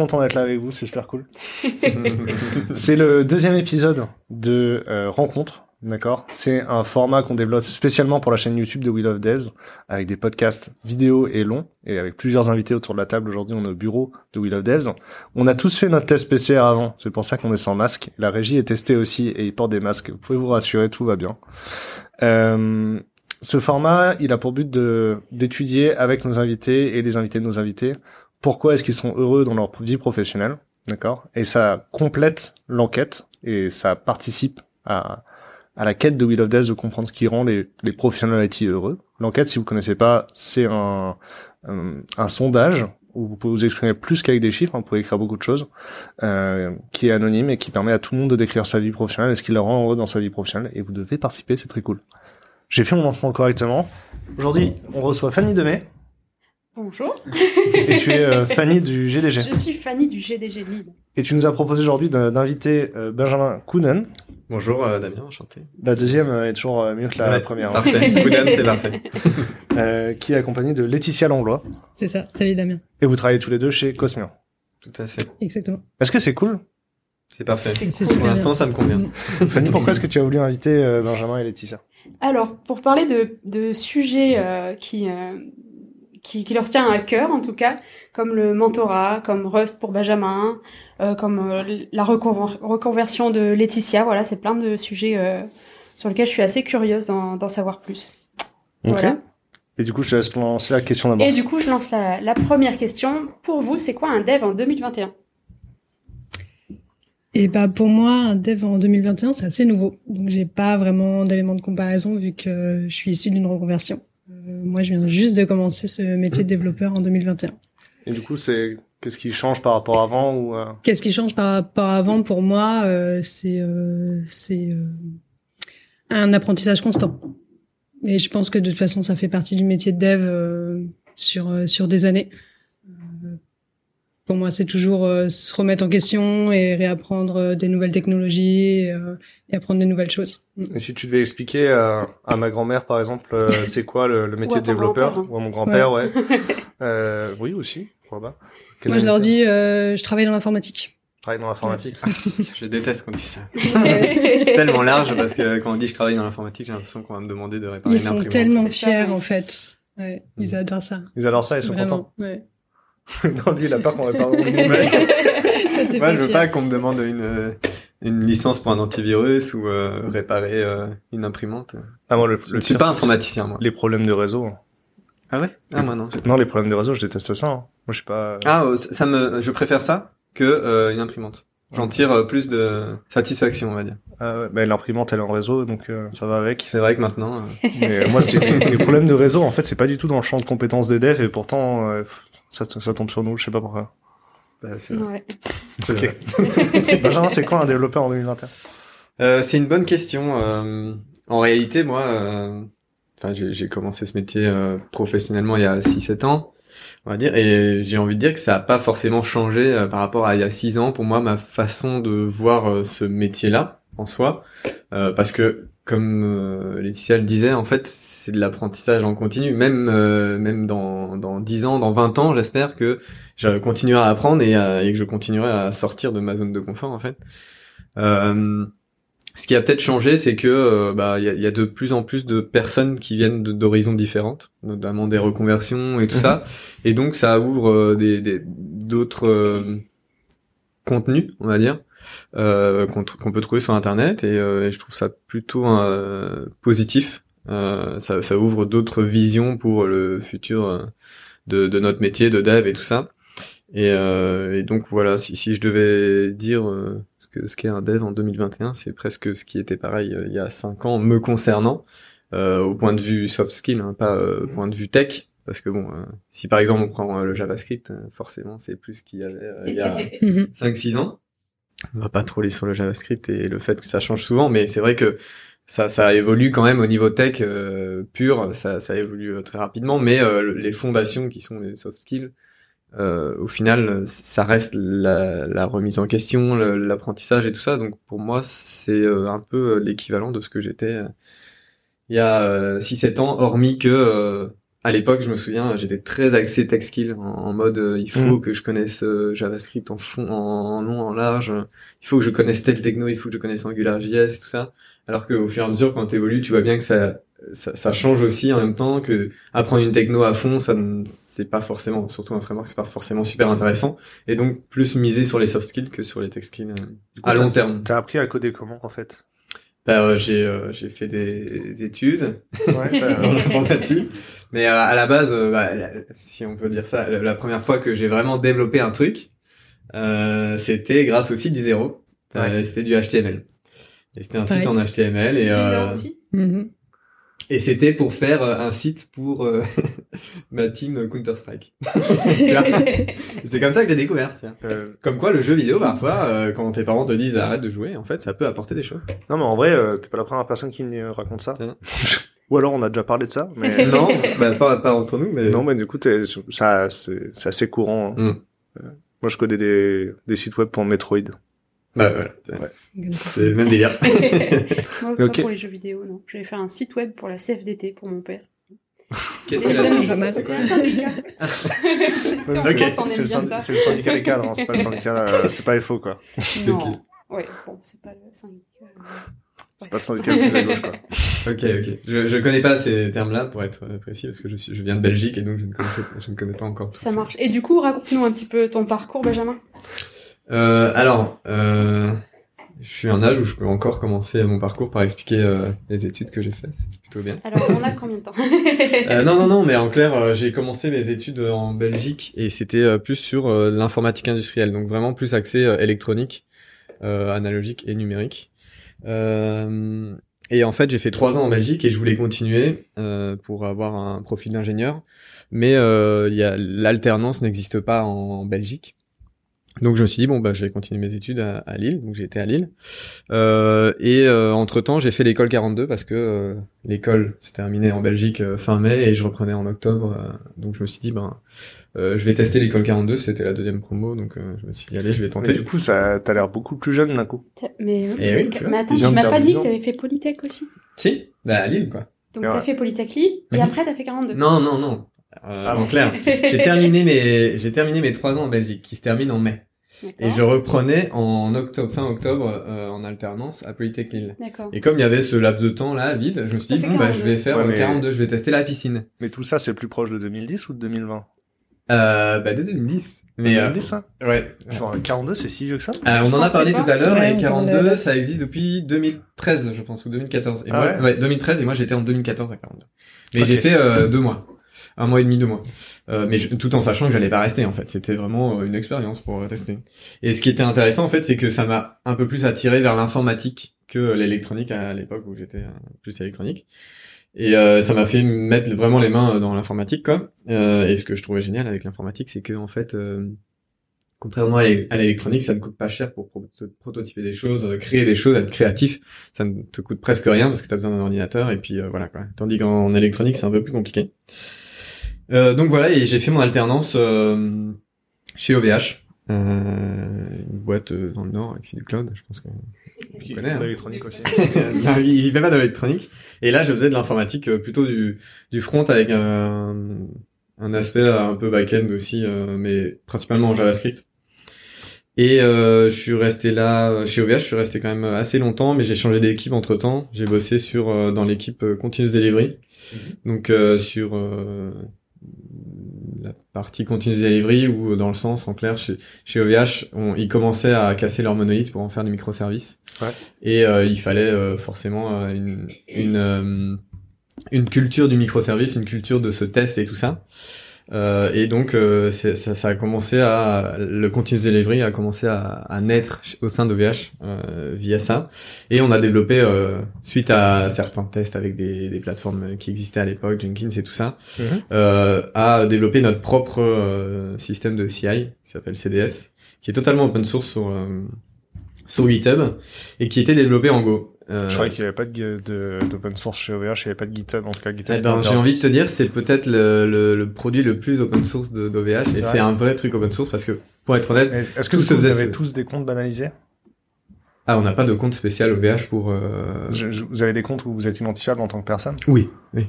content d'être là avec vous, c'est super cool. c'est le deuxième épisode de euh, Rencontre, d'accord? C'est un format qu'on développe spécialement pour la chaîne YouTube de We Love Devs, avec des podcasts vidéo et longs, et avec plusieurs invités autour de la table. Aujourd'hui, on est au bureau de We Love Devs. On a tous fait notre test PCR avant, c'est pour ça qu'on est sans masque. La régie est testée aussi, et ils portent des masques. Vous pouvez vous rassurer, tout va bien. Euh, ce format, il a pour but d'étudier avec nos invités et les invités de nos invités pourquoi est-ce qu'ils sont heureux dans leur vie professionnelle, d'accord? Et ça complète l'enquête et ça participe à, à la quête de Will of Death de comprendre ce qui rend les, les professionnels IT heureux. L'enquête, si vous connaissez pas, c'est un, un, sondage où vous pouvez vous exprimer plus qu'avec des chiffres, hein, vous pouvez écrire beaucoup de choses, euh, qui est anonyme et qui permet à tout le monde de décrire sa vie professionnelle et ce qui le rend heureux dans sa vie professionnelle. Et vous devez participer, c'est très cool. J'ai fait mon lancement correctement. Aujourd'hui, on reçoit Fanny Demet. Bonjour. Et tu es euh, Fanny du GDG. Je suis Fanny du GDG Lille. Et tu nous as proposé aujourd'hui d'inviter euh, Benjamin Kounen. Bonjour euh, Damien, enchanté. La deuxième est toujours mieux que la Ouais, première. hein. Parfait, Kounan, c'est parfait. Euh, qui est accompagné de Laetitia Langlois. C'est ça, salut Damien. Et vous travaillez tous les deux chez Cosmio. Tout à fait. Exactement. Est-ce que c'est cool? C'est parfait. C'est Pour l'instant, ça me convient. Mm. Fanny, pourquoi est-ce que tu as voulu inviter euh, Benjamin et Laetitia? Alors, pour parler de, de sujets euh, qui, euh, qui, qui leur tient à cœur, en tout cas, comme le mentorat, comme Rust pour Benjamin, euh, comme euh, la reconver- reconversion de Laetitia, voilà, c'est plein de sujets euh, sur lesquels je suis assez curieuse d'en d'en savoir plus. Ok. Voilà. Et du coup, je te laisse lancer la question d'abord. Et du coup, je lance la, la première question. Pour vous, c'est quoi un dev en 2021 Et bah pour moi, un dev en 2021, c'est assez nouveau. Donc j'ai pas vraiment d'éléments de comparaison vu que je suis issu d'une reconversion. Euh, moi, je viens juste de commencer ce métier de développeur en 2021. Et du coup, c'est qu'est-ce qui change par rapport à avant ou euh, Qu'est-ce qui change par rapport à avant pour moi euh, C'est euh, c'est euh, un apprentissage constant. Et je pense que de toute façon, ça fait partie du métier de dev euh, sur euh, sur des années. Pour moi, c'est toujours euh, se remettre en question et réapprendre euh, des nouvelles technologies et, euh, et apprendre des nouvelles choses. Et si tu devais expliquer à, à ma grand-mère, par exemple, euh, c'est quoi le, le métier de développeur grand-père, ou à mon grand-père, ouais. Euh, oui, aussi, pourquoi pas. Quel Moi, je leur dis, euh, je travaille dans l'informatique. Je travaille dans l'informatique. Je déteste qu'on dise ça. C'est tellement large parce que quand on dit je travaille dans l'informatique, j'ai l'impression qu'on va me demander de réparer Ils une sont imprimante. tellement fiers, en fait. Ouais, ils Mm. adorent ça. Ils adorent ça, ils sont contents. Vraiment. Ouais. non, lui, il a peur qu'on répare. Toi, t'es Moi, je veux pas qu'on me demande une euh, une licence pour un antivirus ou euh, réparer euh, une imprimante. ah, moi, le, Je le ne suis pire, pas informaticien, moi. Les problèmes de réseau. Ah ouais? Ah moi non. Non, les problèmes de réseau, je déteste ça. hein. Moi, je suis pas. Ah, euh, ça me, je préfère ça que euh, une imprimante. J'en tire euh, plus de satisfaction, on va dire. Ah ouais, bah, l'imprimante, elle est en réseau, donc euh, ça va avec. C'est vrai que maintenant, euh, Mais euh, moi, c'est les problèmes de réseau. En fait, c'est pas du tout dans le champ de compétences des devs, et pourtant, euh, ça, ça tombe sur nous. Je sais pas pourquoi. bah. Ouais. C'est Ok. vrai. Benjamin, c'est quoi un développeur en 2021 Euh, c'est une bonne question. euh, en réalité, moi, euh, enfin, j'ai j'ai commencé ce métier euh, professionnellement il y a 6-7 ans, on va dire, et j'ai envie de dire que ça a pas forcément changé euh, par rapport à il y a 6 ans. Pour moi, ma façon de voir euh, ce métier-là en soi, euh, parce que comme euh, Laetitia le disait, en fait, c'est de l'apprentissage en continu. Même euh, même dans dans 10 ans, dans 20 ans, j'espère que je continuerai à apprendre et, à- et que je continuerai à sortir de ma zone de confort, en fait. Euh, ce qui a peut-être changé, c'est que euh, bah il y y a de plus en plus de personnes qui viennent d'horizons différentes, notamment des reconversions et tout ça, et donc ça ouvre euh, des des- d'autres euh, contenus, on va dire, euh, qu'on qu'on peut trouver sur internet, et, euh, et je trouve ça plutôt euh, positif. Euh, ça, ça ouvre d'autres visions pour le futur euh, de, de notre métier de dev et tout ça. Et, euh, et donc voilà, si, si je devais dire euh, ce que ce qu'est un dev en 2021, c'est presque ce qui était pareil euh, il y a cinq ans me concernant, euh, au point de vue soft skill, hein, pas euh, au point de vue tech. Parce que bon, euh, si par exemple on prend euh, le JavaScript, euh, forcément c'est plus ce qu'il y avait euh, il y a Mhm. 5-6 ans. On va pas trop aller sur le JavaScript et le fait que ça change souvent, mais c'est vrai que ça, ça évolue quand même au niveau tech euh, pur, ça, ça évolue euh, très rapidement, mais euh, les fondations qui sont les soft skills, euh, au final, ça reste la, la remise en question, l'apprentissage et tout ça. Donc pour moi, c'est euh, un peu l'équivalent de ce que j'étais euh, il y a 6-7 ans, hormis que euh, à l'époque, je me souviens, j'étais très axé tech skill en, en mode euh, il faut Mm. que je connaisse euh, JavaScript en fond, en long, en large. Il faut que je connaisse tel techno, il faut que je connaisse AngularJS et tout ça. Alors qu'au fur et à mesure, quand tu évolues, tu vois bien que ça, ça, ça change aussi en même temps que apprendre une techno à fond, ça c'est pas forcément, surtout un framework, c'est pas forcément super intéressant. Et donc plus miser sur les soft skills que sur les tech skills euh, coup, à long terme. T'as appris à coder comment en fait? Bah, euh, j'ai euh, j'ai fait des, des études Ouais, bah, en informatique. Mais euh, à la base, euh, bah, la- si on peut dire ça, la, la première fois que j'ai vraiment développé un truc, euh, c'était grâce au site du zéro. Euh, c'était du HTML. Et c'était un site en HTML et euh, aussi? Mhm. et c'était pour faire un site pour euh, ma team Counter Strike. c'est comme ça que j'ai découvert. Tiens. euh, Comme quoi, le jeu vidéo parfois, euh, quand tes parents te disent arrête de jouer, en fait, ça peut apporter des choses. non mais en vrai, euh, t'es pas la première personne qui me raconte ça. Non. Ou alors on a déjà parlé de ça, mais non, bah, pas pas entre nous, mais non mais du coup t'es- ça c'est c'est assez courant. hein. Mm. Euh, moi je codais des des sites web pour Metroid. bah voilà. ça. C'est le même délire. Moi, pas Ok. pour les jeux vidéo, non. J'avais fait un site web pour la CFDT pour mon père. Qu'est-ce que la-. C'est un syndicat c'est le, syndicat des cadres, hein, c'est pas le syndicat, euh, c'est pas FO quoi. Non. Ouais, bon, c'est pas le syndicat. euh, C'est pas le syndicat le plus à gauche quoi. Ok, ok. Je, je connais pas ces termes-là pour être euh, précis parce que je suis, je viens de Belgique et donc je ne connais, je ne connais pas encore. tout Ça marche. Et du coup, raconte-nous un petit peu ton parcours, Benjamin. Euh, alors, euh, je suis à un âge où je peux encore commencer mon parcours par expliquer euh, les études que j'ai faites. C'est plutôt bien. Alors, on a combien de temps Euh, non, non, non, mais en clair, euh, j'ai commencé mes études en Belgique et c'était euh, plus sur euh, l'informatique industrielle, donc vraiment plus axé euh, électronique, euh, analogique et numérique. Euh, et en fait, j'ai fait trois ans en Belgique et je voulais continuer euh, pour avoir un profil d'ingénieur, mais euh, il y a l'alternance n'existe pas en Belgique. Donc je me suis dit bon bah je vais continuer mes études à, à Lille, donc j'ai été à Lille. Euh, et entre temps j'ai fait l'école 42 parce que euh, l'école s'est terminée en Belgique euh, fin mai et je reprenais en octobre. euh, donc je me suis dit ben euh, je vais tester l'école 42, c'était la deuxième promo, donc euh, je me suis dit allez je vais Mais tenter. du coup ça t'as l'air beaucoup plus jeune d'un coup. Mais, Eh oui, mais attends, tu m'as pas 10 dit que t'avais fait Polytech aussi? Si, bah à Lille quoi. Donc, t'as fait Polytech Lille, et Mhm. après, t'as fait 42. Non non non. Euh, Ah en clair, j'ai terminé mes j'ai terminé mes trois ans en Belgique qui se terminent en mai et je reprenais en octobre fin octobre euh, en alternance à Polytech Lille. D'accord. Et comme il y avait ce laps de temps là vide, je me suis dit bon bah je 42. vais faire Ouais, euh, mais- 42, je vais tester la piscine. Mais tout ça c'est plus proche de 2010 ou de 2020 Euh, bah dès 2010. Mais euh, 2010 ça ouais. Genre 42 c'est si vieux que ça? Euh, on en a parlé tout à l'heure Ouais, et on s'en 42 est- ça existe depuis 2013 je pense ou 2014 et Ah moi ouais? ouais 2013 et moi j'étais en 2014 à 42. Mais j'ai fait euh, deux mois, un mois et demi deux mois. Euh, mais je- tout en sachant que j'allais pas rester en fait, c'était vraiment euh, une expérience pour euh, tester. Et ce qui était intéressant en fait, c'est que ça m'a un peu plus attiré vers l'informatique que l'électronique à l'époque où j'étais euh, plus électronique. Et euh, ça m'a fait mettre vraiment les mains dans l'informatique quoi. Euh, et ce que je trouvais génial avec l'informatique, c'est que en fait euh, Contrairement à l'é- à l'électronique, ça ne coûte pas cher pour pro- prototyper des choses, créer des choses, être créatif. Ça ne te coûte presque rien parce que tu as besoin d'un ordinateur et puis voilà quoi. Tandis qu'en électronique, c'est un peu plus compliqué. Euh, donc voilà, et j'ai fait mon alternance euh, chez OVH, euh, une boîte euh, dans le Nord qui fait du cloud. Je pense que Qui connais, hein. l'électronique aussi. non, il il fait pas de l'électronique. Et là, je faisais de l'informatique, euh, plutôt du, du front avec un, un aspect un peu back-end aussi, euh, mais principalement en JavaScript. Et euh, je suis resté là chez OVH, je suis resté quand même assez longtemps, mais j'ai changé d'équipe entre temps. J'ai bossé sur euh, dans l'équipe Continuous Delivery, donc euh, sur euh, partie Continuous Delivery ou dans le sens en clair chez, chez OVH, on, ils commençaient à casser leur monolithe pour en faire des microservices. Et euh, il fallait euh, forcément euh, une une euh, une culture du microservice, une culture de ce test et tout ça. Euh, et donc euh, ça, ça a commencé à le continuous delivery a commencé à, à naître au sein de VH euh, via ça. Et on a développé euh, suite à certains tests avec des, des plateformes qui existaient à l'époque, Jenkins et tout ça, Mhm. euh, à développer notre propre euh, système de CI qui s'appelle CDS, qui est totalement open source sur euh, sur GitHub et qui était développé en Go. Euh, Je croyais qu'il n'y avait pas de, de, d'open source chez OVH, il n'y avait pas de GitHub, en tout cas GitHub. eh ben, j'ai envie de te dire, c'est peut-être le, le, le produit le plus open source d'OVH C'est et c'est un vrai truc open source parce que pour être honnête, Est-ce que vous, avez ce- tous des comptes banalisés? Ah, on n'a pas de compte spécial OVH pour. Euh... Je- je- vous avez des comptes où vous êtes identifiable en tant que personne? Oui, oui.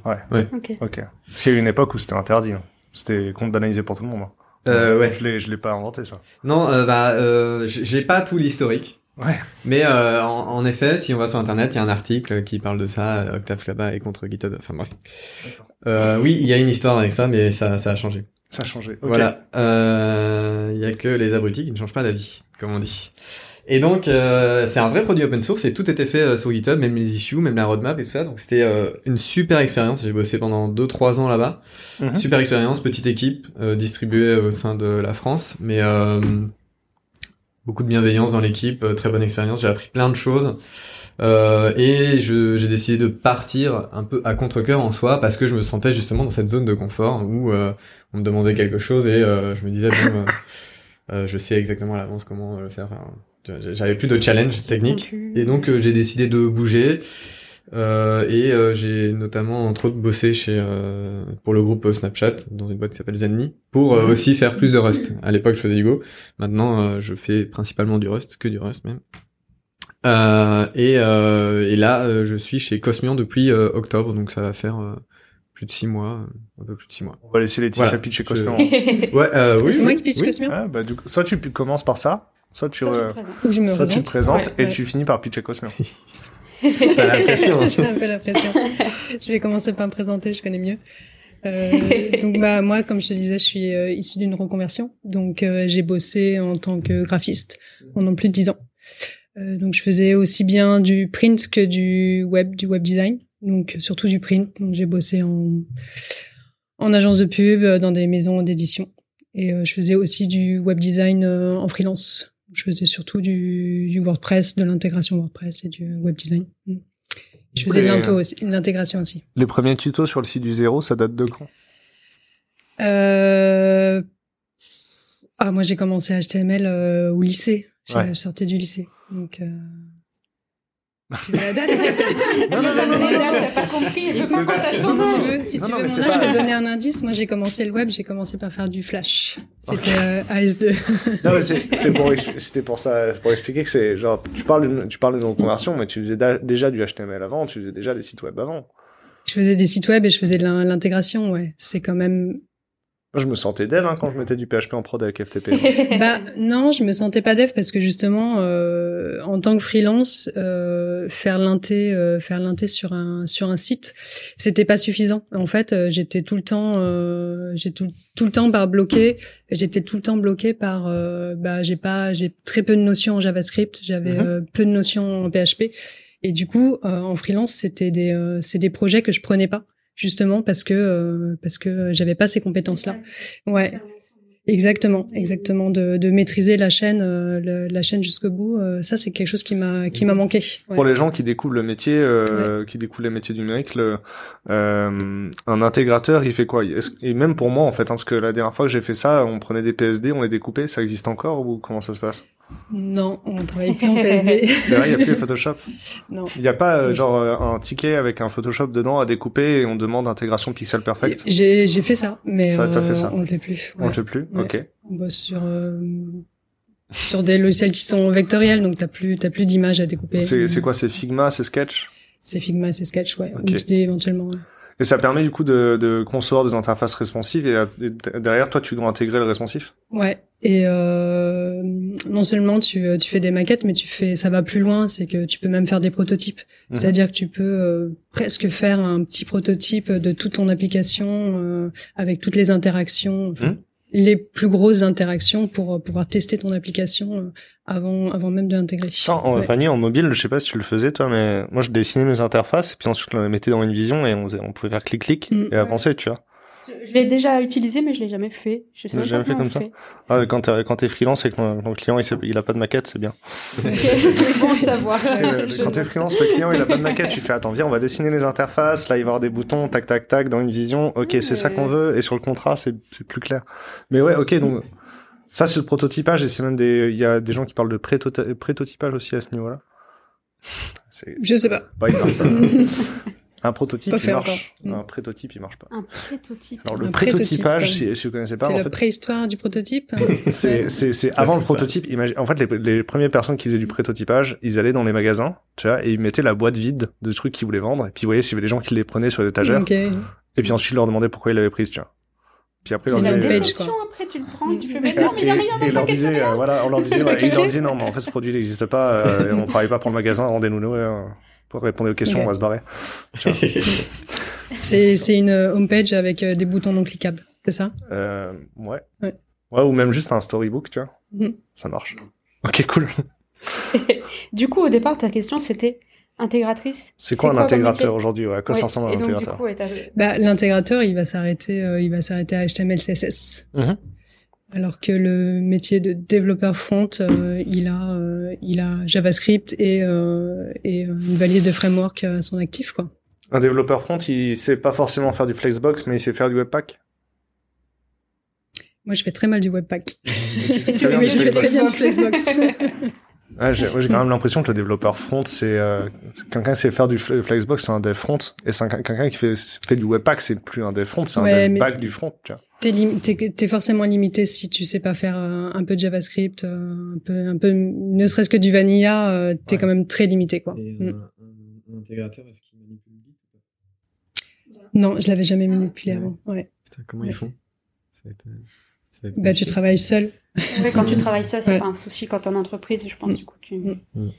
Ok. Ok. Parce qu'il y a eu une époque où c'était interdit. hein. C'était compte banalisé pour tout le monde. hein. Euh, ouais. Je l'ai, je l'ai pas inventé ça. Non, euh, bah, euh, j'ai pas tout l'historique. Ouais. Mais euh, en, en effet, si on va sur internet, il y a un article qui parle de ça, euh, Octave là-bas et contre GitHub. Enfin bref. Euh, oui, il y a une histoire avec ça, mais ça, ça a changé. Ça a changé. Ok. Voilà. Euh, Il y a que les abrutis qui ne changent pas d'avis, comme on dit. Et donc, euh, c'est un vrai produit open source et tout était fait euh, sur GitHub, même les issues, même la roadmap et tout ça. Donc c'était euh, une super expérience. J'ai bossé pendant 2-3 ans là-bas. Mhm. Super expérience, petite équipe euh, distribuée au sein de la France, mais euh, beaucoup de bienveillance dans l'équipe, euh, très bonne expérience. J'ai appris plein de choses. Euh, et je- j'ai décidé de partir un peu à contre-cœur en soi parce que je me sentais justement dans cette zone de confort où euh, on me demandait quelque chose et euh, je me disais bon euh, euh, je sais exactement à l'avance comment le faire Enfin, j'avais plus de challenge technique et donc j'ai décidé de bouger euh, et euh, j'ai notamment entre autres bossé chez euh, pour le groupe Snapchat dans une boîte qui s'appelle Zenly pour euh, aussi faire plus de Rust. À l'époque je faisais du Go, maintenant euh, je fais principalement du Rust, que du Rust même. Euh, et, euh, et là euh, je suis chez Cosmion depuis euh, octobre donc ça va faire euh, plus de six mois, euh, un peu plus de six mois. On va laisser Laetitia Voilà. pitcher Je- Cosmion. Ouais, euh, oui. c'est moi qui pitch oui. Cosmion Ah, bah, du coup, soit tu commences par ça, soit tu, Soit euh, je me soit tu te présente présentes Ouais, et ouais. tu finis par pitcher Cosmion. T'as l'impression. J'ai un peu la pression. je vais commencer par me présenter, je connais mieux. Euh, donc bah moi, comme je te disais, je suis euh, issue d'une reconversion. Donc euh, j'ai bossé en tant que graphiste pendant plus de dix ans. Euh, donc je faisais aussi bien du print que du web, du web design. Donc surtout du print. Donc j'ai bossé en en agence de pub, euh, dans des maisons d'édition. Et euh, je faisais aussi du web design en freelance. Je faisais surtout du, du WordPress, de l'intégration WordPress et du web design. Mm. Je faisais de aussi, l'intégration aussi. Les premiers tutos sur le site du zéro, ça date de quand? Euh... Ah, moi, j'ai commencé HTML euh, au lycée. Je Ouais. sortais du lycée. Donc, euh... tu veux la date Non, non, non, non, non, non. T'as pas compris. Je Écoute, si tu veux, si Non, tu non, veux mon âge, je vais te donner un indice. Moi, j'ai commencé le web, j'ai commencé par faire du Flash. C'était euh, AS2. Non, mais c'est, c'est pour, c'était pour ça, pour expliquer que c'est, genre, tu parles tu parles d'une reconversion, mais tu faisais déjà du HTML avant, tu faisais déjà des sites web avant. je faisais des sites web et je faisais de l'in- l'intégration, ouais. C'est quand même Moi, je me sentais dev, hein, quand je mettais du PHP en prod avec FTP. bah non, je me sentais pas dev parce que justement, euh, en tant que freelance, euh, faire l'inté, euh, faire l'inté sur un sur un site, c'était pas suffisant. En fait, euh, j'étais tout le temps, euh, j'ai tout tout le temps par bloqué. J'étais tout le temps bloqué par, euh, bah j'ai pas, j'ai très peu de notions en JavaScript, j'avais Mhm. euh, peu de notions en PHP, et du coup, euh, en freelance, c'était des, euh, c'est des projets que je prenais pas justement parce que euh, parce que j'avais pas ces compétences là. Ouais. Exactement, exactement, de, de maîtriser la chaîne, euh, le- la chaîne jusqu'au bout. euh, ça, c'est quelque chose qui m'a qui m'a manqué. Ouais. Pour les gens qui découvrent le métier, euh, qui découvrent les métiers du numérique, le, euh, un intégrateur, il fait quoi? Et même pour moi, en fait, hein, parce que la dernière fois que j'ai fait ça, on prenait des PSD, on les découpait, ça existe encore ou comment ça se passe? Non, on travaille plus en PSD. C'est vrai, il y a plus Photoshop. non. Il n'y a pas euh, genre euh, un ticket avec un Photoshop dedans à découper et on demande intégration pixel perfect? J'ai j'ai fait ça, mais Ça, euh, fait ça. on le fait plus. On Ouais. le fait plus? Ouais. Ok. On bosse sur euh, sur des logiciels qui sont vectoriels, donc t'as plus t'as plus d'images à découper. C'est c'est quoi? C'est Figma, c'est Sketch? C'est Figma, c'est Sketch, ouais. Ok. Ou éventuellement. ouais. Et ça permet du coup de, de concevoir des interfaces responsives et, euh, et derrière toi tu dois intégrer le responsif? Ouais. Et euh, non seulement tu, euh, tu fais des maquettes, mais tu fais ça va plus loin, c'est que tu peux même faire des prototypes. Mhm. C'est-à-dire que tu peux euh, presque faire un petit prototype de toute ton application euh, avec toutes les interactions, enfin, Mhm. Les plus grosses interactions pour euh, pouvoir tester ton application euh, avant avant même de l'intégrer. En, Ouais. Fanny, en mobile, je sais pas si tu le faisais toi, mais moi je dessinais mes interfaces et puis ensuite on les mettait dans une vision et on, faisait- on pouvait faire clic clic Mhm. et avancer, tu vois. Je, l'ai déjà utilisé, mais je l'ai jamais fait. Je sais jamais fait comme ça Ah, quand t'es quand t'es freelance et que le, client il, a pas de maquette, c'est bien. fait. bon à savoir. Euh, quand t'es freelance, le client il a pas de maquette, tu fais attends viens on va dessiner les interfaces, là il va y avoir des boutons tac tac tac dans une vision, ok c'est ça qu'on veut et sur le contrat c'est c'est plus clair. Mais ouais ok donc ça c'est le prototypage et c'est même des il y a des gens qui parlent de prétotypage aussi à ce niveau-là. C'est Je sais pas. clair. Un prototype, il marche. encore. Un prototype, il marche pas. Un prototype. Alors le Un prototypage, si, si vous connaissez pas, C'est la fait, préhistoire du prototype. c'est c'est c'est avant le prototype. Imagine, en fait, les, les premières personnes qui faisaient du prototypage, ils allaient dans les magasins, tu vois, et ils mettaient la boîte vide de trucs qu'ils voulaient vendre, et puis ils voyaient s'il y avait des gens qui les prenaient sur les étagères, et puis ensuite ils leur demandaient pourquoi ils l'avaient prise, tu vois. Puis après, leur la déception quoi. après tu le prends et tu fais Mm. mais non mais il y a rien dans et le leur disait, euh, voilà, on leur disait, ouais, et ils leur disaient, non, mais en fait, ce produit n'existe pas, euh, et on travaille pas pour le magasin, rendez-nous nous, euh, pour répondre aux questions, on va se barrer. C'est c'est une euh, homepage avec euh, des boutons non cliquables, c'est ça? Euh, ouais. Ouais. Ouais, ou même juste un storybook, tu vois. Mhm. Ça marche. Ok, cool. Du coup au départ ta question c'était intégratrice. C'est quoi un intégrateur aujourd'hui? Ouais, à quoi Ouais, ça ressemble un et donc, du intégrateur? Bah, l'intégrateur, il va s'arrêter, euh, il va s'arrêter à HTML, CSS. Alors que le métier de développeur front, euh, il a, euh, il a JavaScript et, euh, et une valise de framework à son actif, quoi. Un développeur front, il sait pas forcément faire du Flexbox, mais il sait faire du Webpack? Moi, je fais très mal du Webpack. fais bien Mais je fais très bien du Flexbox. Ouais, j'ai, quand même l'impression que le développeur front, c'est euh, quelqu'un qui sait faire du fle- Flexbox, c'est un dev front, et c'est un- quelqu'un qui fait, fait du Webpack, c'est plus un dev front, c'est un Ouais, dev mais- back du front, tu vois. T'es, lim- t'es, t'es forcément limité si tu sais pas faire euh, un peu de JavaScript, euh, un peu, un peu, ne serait-ce que du vanilla, euh, t'es Ouais. quand même très limité, quoi. Et Mm. un, un- un intégrateur, est-ce qu'il manipule le Git ou pas? Non, je l'avais jamais manipulé Ouais. avant. Ouais. Putain, comment Ouais. ils font? Ça va être, ça va être Bah, tu travailles seul. Ouais, quand tu travailles seul, c'est Ouais. pas un souci. Quand t'es en entreprise, je pense, Mm. du coup, tu, Mm.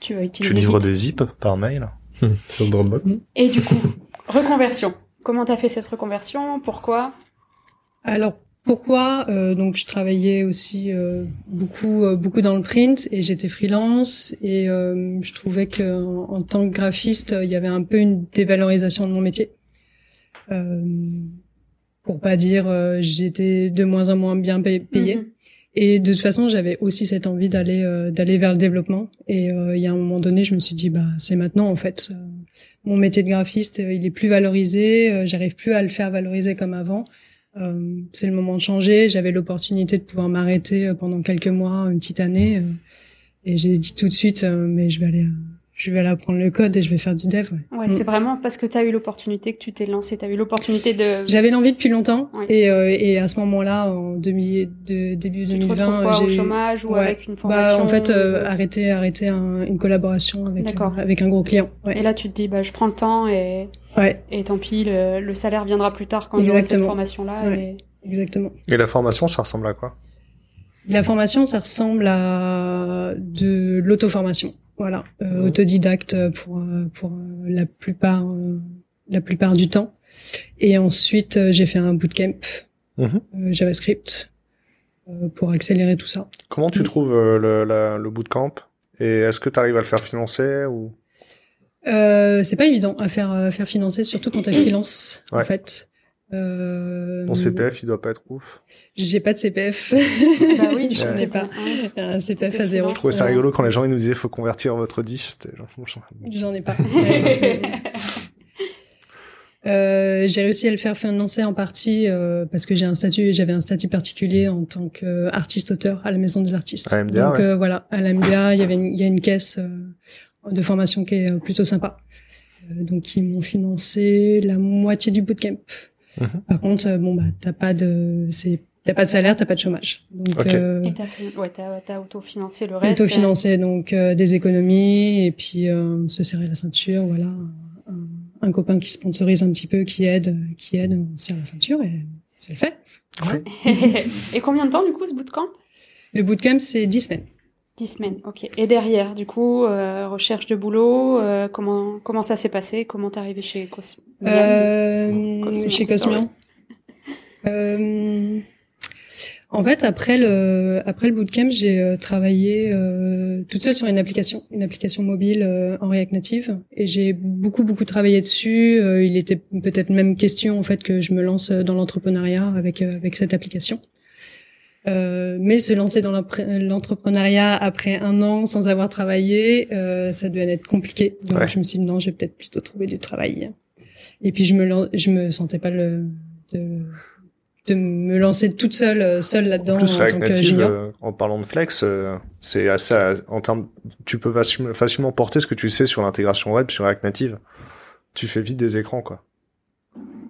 tu vas utiliser. Tu livres des zips par mail? Sur Dropbox? Et du coup, reconversion. Comment t'as fait cette reconversion? Pourquoi? Alors pourquoi euh, Donc je travaillais aussi euh, beaucoup euh, beaucoup dans le print et j'étais freelance et euh, je trouvais que en, en tant que graphiste il y avait un peu une dévalorisation de mon métier. Euh, pour pas dire euh, j'étais de moins en moins bien pay- payé. Mhm. Et de toute façon, j'avais aussi cette envie d'aller euh, d'aller vers le développement. Et euh, il y a un moment donné, je me suis dit bah c'est maintenant en fait. Mon métier de graphiste, il est plus valorisé. euh, J'arrive plus à le faire valoriser comme avant. Euh, c'est le moment de changer. J'avais l'opportunité de pouvoir m'arrêter euh, pendant quelques mois, une petite année. euh, et j'ai dit tout de suite, euh, mais je vais aller, je vais aller apprendre le code et je vais faire du dev. ouais. Ouais, Mm. c'est vraiment parce que t'as eu l'opportunité que tu t'es lancé. T'as eu l'opportunité de. J'avais l'envie depuis longtemps. Ouais. Et, euh, et à ce moment-là, en demi, de, début Tu te retrouves 2020, quoi, au chômage ou Ouais. avec une formation Bah, en fait, euh, arrêter, arrêter un- une collaboration avec, D'accord. euh, avec un gros client. Ouais. Et là, tu te dis, bah, je prends le temps et, ouais, et tant pis, le, le salaire viendra plus tard quand j'aurai cette formation-là. Ouais. exactement. Et la formation, ça ressemble à quoi? La formation, ça ressemble à de l'auto-formation. Voilà, euh, autodidacte pour euh, pour euh, la plupart euh, la plupart du temps. Et ensuite, j'ai fait un bootcamp Mhm. euh, JavaScript euh, pour accélérer tout ça. Comment tu Mm. trouves le, la- le bootcamp? Et est-ce que tu arrives à le faire financer ou? Euh, c'est pas évident à faire à faire financer, surtout quand t'es freelance Ouais. en fait. Euh, Ton CPF, il doit pas être ouf. J'ai pas de CPF. Bah oui, coup, Ouais. Pas un CPF T'étais à zéro. Je trouvais ça Ouais. rigolo quand les gens ils nous disaient faut convertir votre diff. J'en ai pas. Euh, j'ai réussi à le faire financer en partie euh, parce que j'ai un statut, j'avais un statut particulier en tant qu'artiste-auteur à la Maison des Artistes. À MDA, Donc ouais. euh, voilà, à la MDA, il y avait, une, il y a une caisse euh, de formation qui est euh, plutôt sympa. Euh, donc ils m'ont financé la moitié du bootcamp. Mhm. Par contre, euh, bon bah t'as pas de, c'est, t'as pas de salaire, t'as pas de chômage. Donc Ok. euh, Et t'as fait- ouais, t'as, t'as autofinancé le reste. autofinancé donc euh, des économies et puis euh, se serrer la ceinture voilà un, un copain qui sponsorise un petit peu qui aide qui aide on serre la ceinture et c'est le fait Et combien de temps, du coup, ce bootcamp? Le bootcamp c'est 10 semaines Dix semaines, ok. Et derrière, du coup, euh, recherche de boulot, euh, comment comment ça s'est passé? Comment t'es arrivé chez Cosmian euh, Cosmian, chez. Cosmian Euh, en fait, après le après le bootcamp, j'ai euh, travaillé euh, toute seule sur une application, une application mobile euh, en React Native, et j'ai beaucoup beaucoup travaillé dessus. Euh, il était peut-être même question en fait que je me lance dans l'entrepreneuriat avec avec cette application. Euh, mais se lancer dans l'entrepreneuriat après un an sans avoir travaillé, euh, ça devait être compliqué. Donc Ouais. je me suis dit non, je vais peut-être plutôt trouver du travail. Et puis je me je me sentais pas le de, de me lancer toute seule euh, seule là-dedans En plus, en React tant que Native, junior. euh, en parlant de flex, c'est assez, en termes, tu peux facilement porter ce que tu sais sur l'intégration web sur React Native. tu fais vite des écrans, quoi.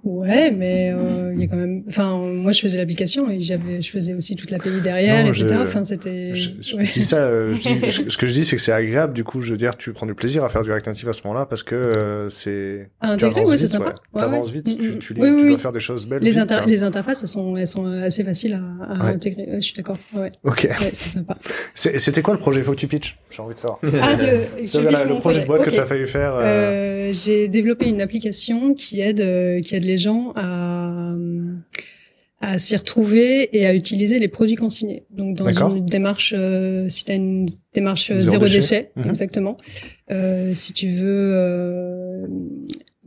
Ouais, mais euh, il y a quand même. Enfin, moi, je faisais l'application et j'avais, je faisais aussi toute l'API derrière, Non, etc. je- Enfin, c'était. Je, je- ouais. je dis ça, euh, je dis- je- ce que je dis, c'est que c'est agréable. Du coup, je veux dire, tu prends du plaisir à faire du Native à ce moment-là parce que euh, c'est. À intégrer, c'est sympa. ouais. Ouais, T'avances vite, Mm, tu, mm. tu, les- Oui, tu oui, dois faire des choses belles. Les, vite, inter- quoi. les interfaces, elles sont, elles sont assez faciles à, à intégrer. Ouais, je suis d'accord. Ouais, Ok. ouais c'est sympa. C'était quoi le projet? Faut que tu pitches J'ai envie de savoir. Ah, tu, tu le, projet de boîte que t'as failli faire. euh, Euh, j'ai développé une application qui aide euh, qui aide les gens à à s'y retrouver et à utiliser les produits consignés. Donc dans une démarche, euh, si tu as une démarche Zéro zéro, déchet. déchet, Mhm. exactement. Euh, si tu veux euh,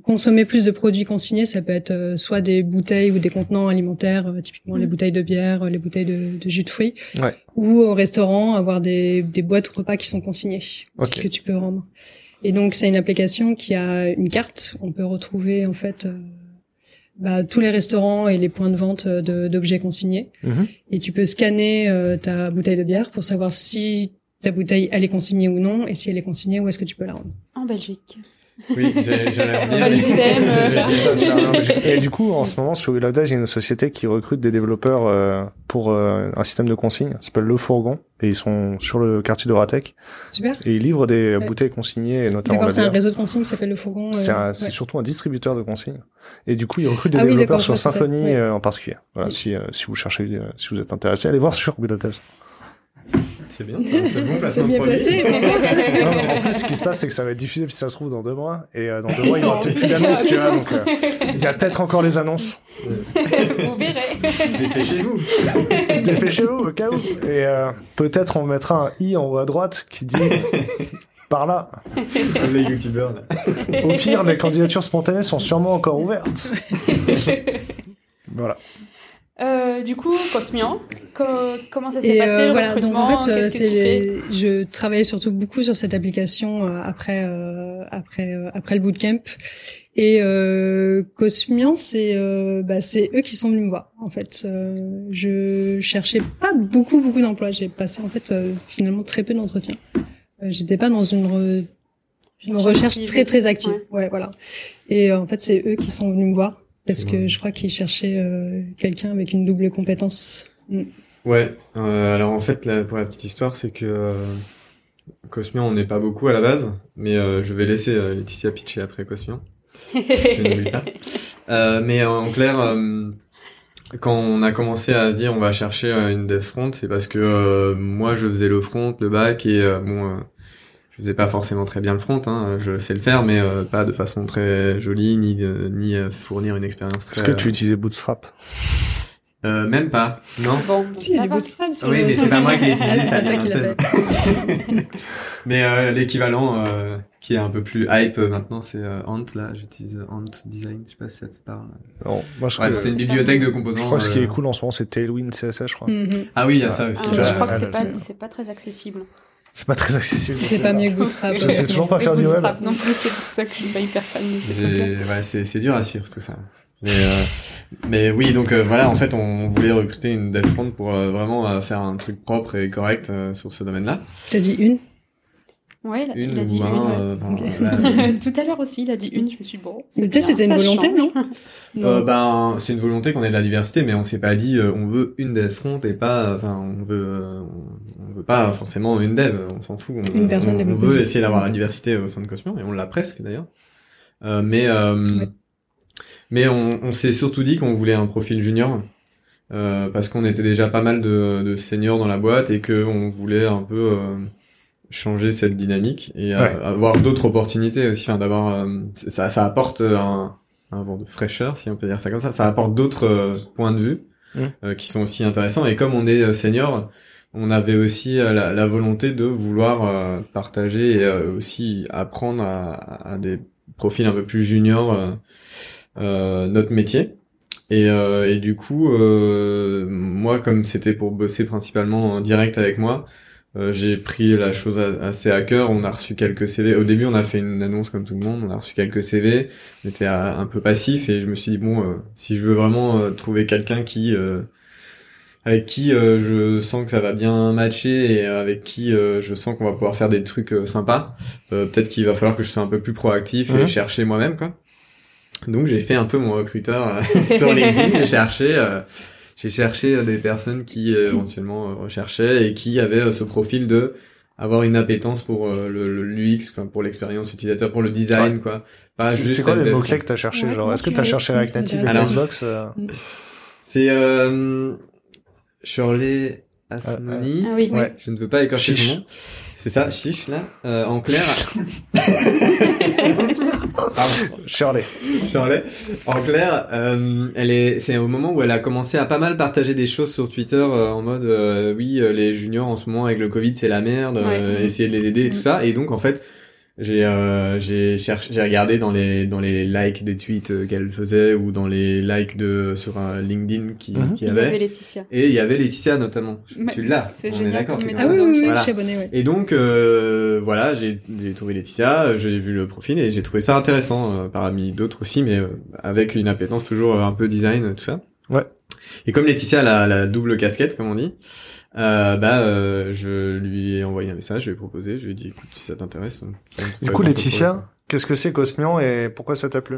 consommer plus de produits consignés, ça peut être euh, soit des bouteilles ou des contenants alimentaires, euh, typiquement les Mhm. bouteilles de bière, les bouteilles de, de jus de fruits, Ouais. ou au restaurant avoir des, des boîtes repas qui sont consignées Ok. que tu peux rendre. Et donc c'est une application qui a une carte. On peut retrouver en fait euh, bah, tous les restaurants et les points de vente euh, de- d'objets consignés. Mhm. Et tu peux scanner euh, ta bouteille de bière pour savoir si ta bouteille elle est consignée ou non, et si elle est consignée, où est-ce que tu peux la rendre. En Belgique. Oui, j'ai- j'allais dire. Et du coup, en ce moment, sur Will of Days, il y a une société qui recrute des développeurs euh, pour euh, un système de consigne. Ça s'appelle Le Fourgon. Et ils sont sur le quartier de Ratec. Super. Et ils livrent des Ouais. bouteilles consignées, et notamment D'accord, c'est un réseau de consignes qui s'appelle le Fourgon. euh, C'est un- ouais. c'est surtout un distributeur de consignes. Et du coup, ils recrutent des Ah oui, développeurs sur Symfony. Ouais. euh, en particulier. Voilà, Oui. si, euh, si vous cherchez, euh, si vous êtes intéressé, allez voir sur Will of Days. C'est bien, c'est bon placement bien placé. Non, mais en plus, ce qui se passe, c'est que ça va être diffusé, si ça se trouve, dans deux mois. Et euh, dans deux mois, il y aura peut-être plus d'annonces, tu vois. Donc, euh, il y a peut-être encore les annonces. Vous verrez. Dépêchez-vous. Dépêchez-vous, au cas où. Et euh, peut-être on mettra un i en haut à droite qui dit par là. Les youtubeurs. Au pire, les candidatures spontanées sont sûrement encore ouvertes. Voilà. Euh, du coup, Cosmian, co- comment ça s'est passé euh, le voilà, donc recrutement en fait, euh, c'est tu fais les- je travaillais surtout beaucoup sur cette application euh, après euh, après euh, après le bootcamp. Et euh, Cosmian, c'est euh, bah, c'est eux qui sont venus me voir. En fait, euh, je cherchais pas beaucoup beaucoup d'emplois. J'ai passé en fait euh, finalement très peu d'entretiens. Euh, J'étais pas dans une, re- une recherche active. très très active. Ouais. Ouais, voilà. Et euh, en fait, c'est eux qui sont venus me voir parce que je crois qu'ils cherchaient euh, quelqu'un avec une double compétence. Mm. Ouais, euh, alors en fait, là, pour la petite histoire, c'est que euh, Cosmian, on n'est pas beaucoup à la base, mais je vais laisser Laetitia pitcher après Cosmian. Je pas. Mais en clair, quand on a commencé à se dire on va chercher une dev front, c'est parce que euh, moi je faisais le front, le back et euh, bon, euh, je faisais pas forcément très bien le front, hein, je sais le faire, mais euh, pas de façon très jolie ni de, ni euh, fournir une expérience très. Est-ce que tu utilisais Bootstrap? Euh, même pas, non. Bon, Si, il y a bootstraps sur Oui, mais c'est pas moi qui l'ai Ah, utilisé, ça vient. Mais euh, l'équivalent euh, qui est un peu plus hype euh, maintenant, c'est euh, Ant. Là, j'utilise Ant Design. Je sais pas si ça te parle. Non, moi je, Bref, crois- c'est une bibliothèque de composants. je crois que ce qui euh, est cool en ce moment, c'est Tailwind CSS, je crois. Mhm. Ah oui, il y a ça aussi. Ah, je crois que c'est pas, pas très accessible. C'est pas très accessible. C'est pas mieux que Bootstrap. Je sais toujours pas faire du web. Non plus, c'est pour ça que je suis pas hyper fan de ces Ouais, c'est c'est dur à suivre tout ça. Mais euh, mais oui, donc euh, voilà, en fait, on voulait recruter une dev front pour euh, vraiment euh, faire un truc propre et correct euh, sur ce domaine-là. T'as dit une? Ouais, il a, Une il a dit ou un. une. euh, enfin. Tout à l'heure aussi, il a dit une. Je me suis dit, bon. peut-être c'était une volonté, change. non Euh, ben, c'est une volonté qu'on ait de la diversité, mais on s'est pas dit euh, on veut une dev front et pas, enfin, on veut, euh, on, veut pas forcément une dev, on s'en fout. On, Une personne on, on veut essayer d'avoir la diversité au sein de Cosmian et on l'a presque d'ailleurs. Euh, mais euh, Ouais. mais on, on s'est surtout dit qu'on voulait un profil junior euh, parce qu'on était déjà pas mal de, de seniors dans la boîte et que on voulait un peu euh, changer cette dynamique et euh, Ouais. avoir d'autres opportunités aussi, enfin d'avoir euh, ça, ça apporte un un vent de fraîcheur, si on peut dire ça comme ça. Ça apporte d'autres euh, points de vue Mm. euh, qui sont aussi intéressants. Et comme on est euh, senior, on avait aussi euh, la, la volonté de vouloir euh, partager et euh, aussi apprendre à, à des profils un peu plus juniors euh, euh, notre métier. Et, euh, et du coup, euh, moi, comme c'était pour bosser principalement en direct avec moi, euh, j'ai pris la chose assez à cœur. On a reçu quelques CV. Au début, on a fait une annonce comme tout le monde. On a reçu quelques CV. On était à- un peu passif et je me suis dit bon, euh, si je veux vraiment euh, trouver quelqu'un qui euh, avec qui euh, je sens que ça va bien matcher et avec qui euh, je sens qu'on va pouvoir faire des trucs euh, sympas, euh, peut-être qu'il va falloir que je sois un peu plus proactif et Mhm. chercher moi-même quoi. Donc j'ai fait un peu mon recruteur euh, sur LinkedIn. J'ai cherché, euh, j'ai cherché euh, des personnes qui euh, éventuellement euh, recherchaient et qui avaient euh, ce profil de avoir une appétence pour euh, le, le l'UX, enfin pour l'expérience utilisateur, pour le design, quoi. Pas C'est juste c'est quoi les dev, mots clés quoi. que t'as cherché Ouais, genre Est-ce que t'as cherché React Native et Flexbox euh, C'est euh, Shirley Asmani. Ah oui. Ouais. Je ne veux pas écorcher Chiche. son nom. C'est ça, chiche là. Euh, en clair, Pardon. Shirley. Shirley. En clair, euh, elle est, c'est au moment où elle a commencé à pas mal partager des choses sur Twitter euh, en mode, euh, oui, euh, les juniors en ce moment avec le Covid, c'est la merde. euh, Ouais. essayez de les aider et tout ça. Et donc en fait, j'ai euh, j'ai cherché, j'ai regardé dans les dans les likes des tweets euh, qu'elle faisait ou dans les likes de sur un LinkedIn qui Mhm. qui Il y avait. avait Laetitia. Et il y avait Laetitia notamment. Mais tu l'as. c'est On est d'accord. Ah oui, oui, oui, Voilà. je suis abonnée, ouais. Et donc euh, voilà, j'ai j'ai trouvé Laetitia, j'ai vu le profil et j'ai trouvé ça intéressant euh, parmi d'autres aussi, mais euh, avec une appétence toujours euh, un peu design tout ça. Ouais. Et comme Laetitia a la, la double casquette comme on dit, euh, bah euh, je lui ai envoyé un message, je lui ai proposé, je lui ai dit écoute si ça t'intéresse. Du coup, Laetitia, qu'est-ce que c'est Cosmian et pourquoi ça t'a plu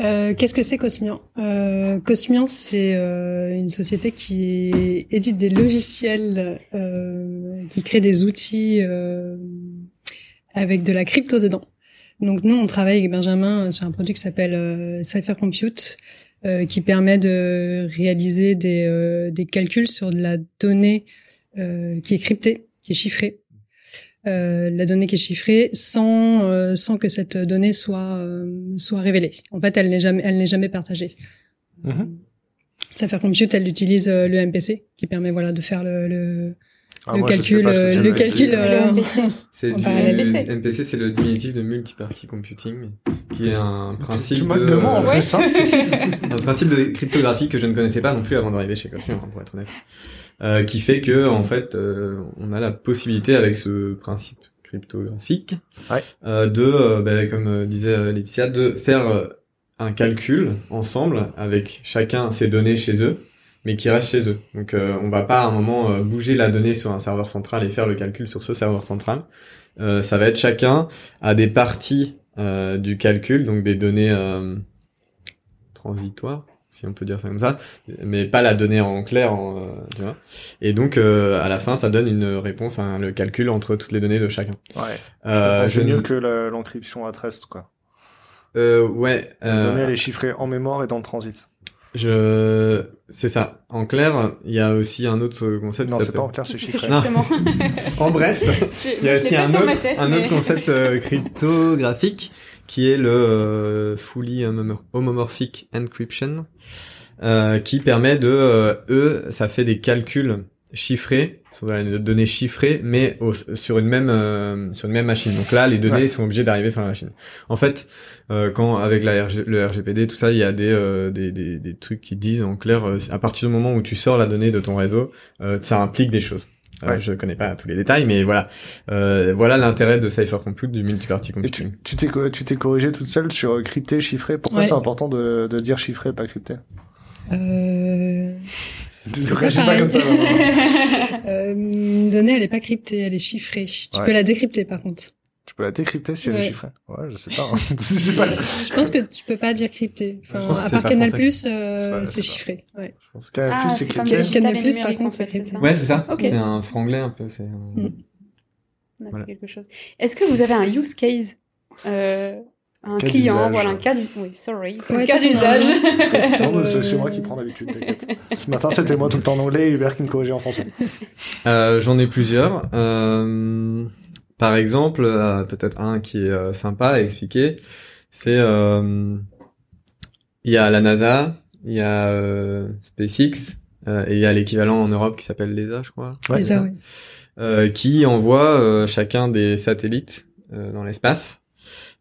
Euh, Qu'est-ce que c'est Cosmian euh, Cosmian, c'est euh, une société qui édite des logiciels, euh, qui crée des outils euh, avec de la crypto dedans. Donc nous, on travaille avec Benjamin sur un produit qui s'appelle euh, Cypher Compute, euh, qui permet de réaliser des, euh, des calculs sur de la donnée euh, qui est cryptée, qui est chiffrée. Euh, la donnée qui est chiffrée sans euh, sans que cette donnée soit euh, soit révélée. En fait, elle n'est jamais elle n'est jamais partagée. Mhm. Cypher Compute, elle utilise le MPC qui permet voilà de faire le le, Ah, le moi, calcul pas ce que euh, c'est, le calcul c'est- euh, Le MPC. C'est du. MPC. MPC, c'est le diminutif de multiparty computing, qui est un principe de, Ouais. hein un principe de cryptographie que je ne connaissais pas non plus avant d'arriver chez Cosmian, hein, pour être honnête, euh, qui fait que en fait, euh, on a la possibilité avec ce principe cryptographique Ouais. euh, de, euh, ben, comme disait Laetitia, de faire un calcul ensemble avec chacun ses données chez eux, mais qui restent chez eux. Donc, euh, on va pas à un moment euh, bouger la donnée sur un serveur central et faire le calcul sur ce serveur central. Euh, ça va être chacun à des parties euh, du calcul, donc des données euh, transitoires, si on peut dire ça comme ça, mais pas la donnée en clair, en, euh, tu vois. Et donc à la fin, ça donne une réponse à le calcul entre toutes les données de chacun. Ouais. Euh, c'est mieux que l'encryption à rest, quoi. Euh, ouais. La donnée, elle est chiffrée en mémoire et dans le transit. Je, c'est ça. En clair, il y a aussi un autre concept. Non, c'est pas en clair, c'est chiffré. Non. Justement. En bref, il y a aussi un autre, tête, un mais- autre concept euh, cryptographique qui est le euh, fully homomor- homomorphic encryption, euh, qui permet de, euh, eux, ça fait des calculs chiffrés sur des données chiffrées, mais au- sur une même euh, sur une même machine. Donc là, les données Ouais. sont obligées d'arriver sur la machine. En fait, euh, quand avec la RG le RGPD, tout ça, il y a des, euh, des, des des trucs qui disent en clair, euh, à partir du moment où tu sors la donnée de ton réseau, euh, ça implique des choses. Euh, Ouais. Je connais pas tous les détails, mais voilà, euh, voilà l'intérêt de Cypher Compute, du multiparty computing. tu tu t'es tu t'es corrigé toute seule sur crypté, chiffré. Pourquoi Ouais. c'est important de, de dire chiffré, pas crypté Euh... Réagis pas comme ça. euh, une donnée, elle est pas cryptée, elle est chiffrée. Tu Ouais. peux la décrypter par contre. tu peux la décrypter si elle est chiffrée. Ouais, je sais pas. hein. C'est pas- Je pense que tu peux pas dire crypté. Enfin, à c'est part Canal français. Plus, C'est euh, c'est chiffré. Ouais. Je pense que- Canal+, Ah, c'est crypté. Canal+, par contre, c'est crypté. Ouais, c'est ça. Ok. C'est un franglais un peu. C'est. un- Mm. On a Voilà. fait quelque chose. Est-ce que vous avez un use case euh, un Cas client, d'usage. voilà, un cas du... Oui, sorry. un Ouais, cas d'usage. c'est moi qui prends d'habitude, t'inquiète. Ce matin, c'était moi tout le temps en anglais et Hubert qui me corrigeait en français. Euh, J'en ai plusieurs. Euh, par exemple, euh, peut-être un qui est euh, sympa à expliquer, c'est euh, il y a la NASA, il y a euh, SpaceX euh, et il y a l'équivalent en Europe qui s'appelle l'ESA, je crois, Ouais, ça, ouais. euh, qui envoie euh, chacun des satellites euh, dans l'espace,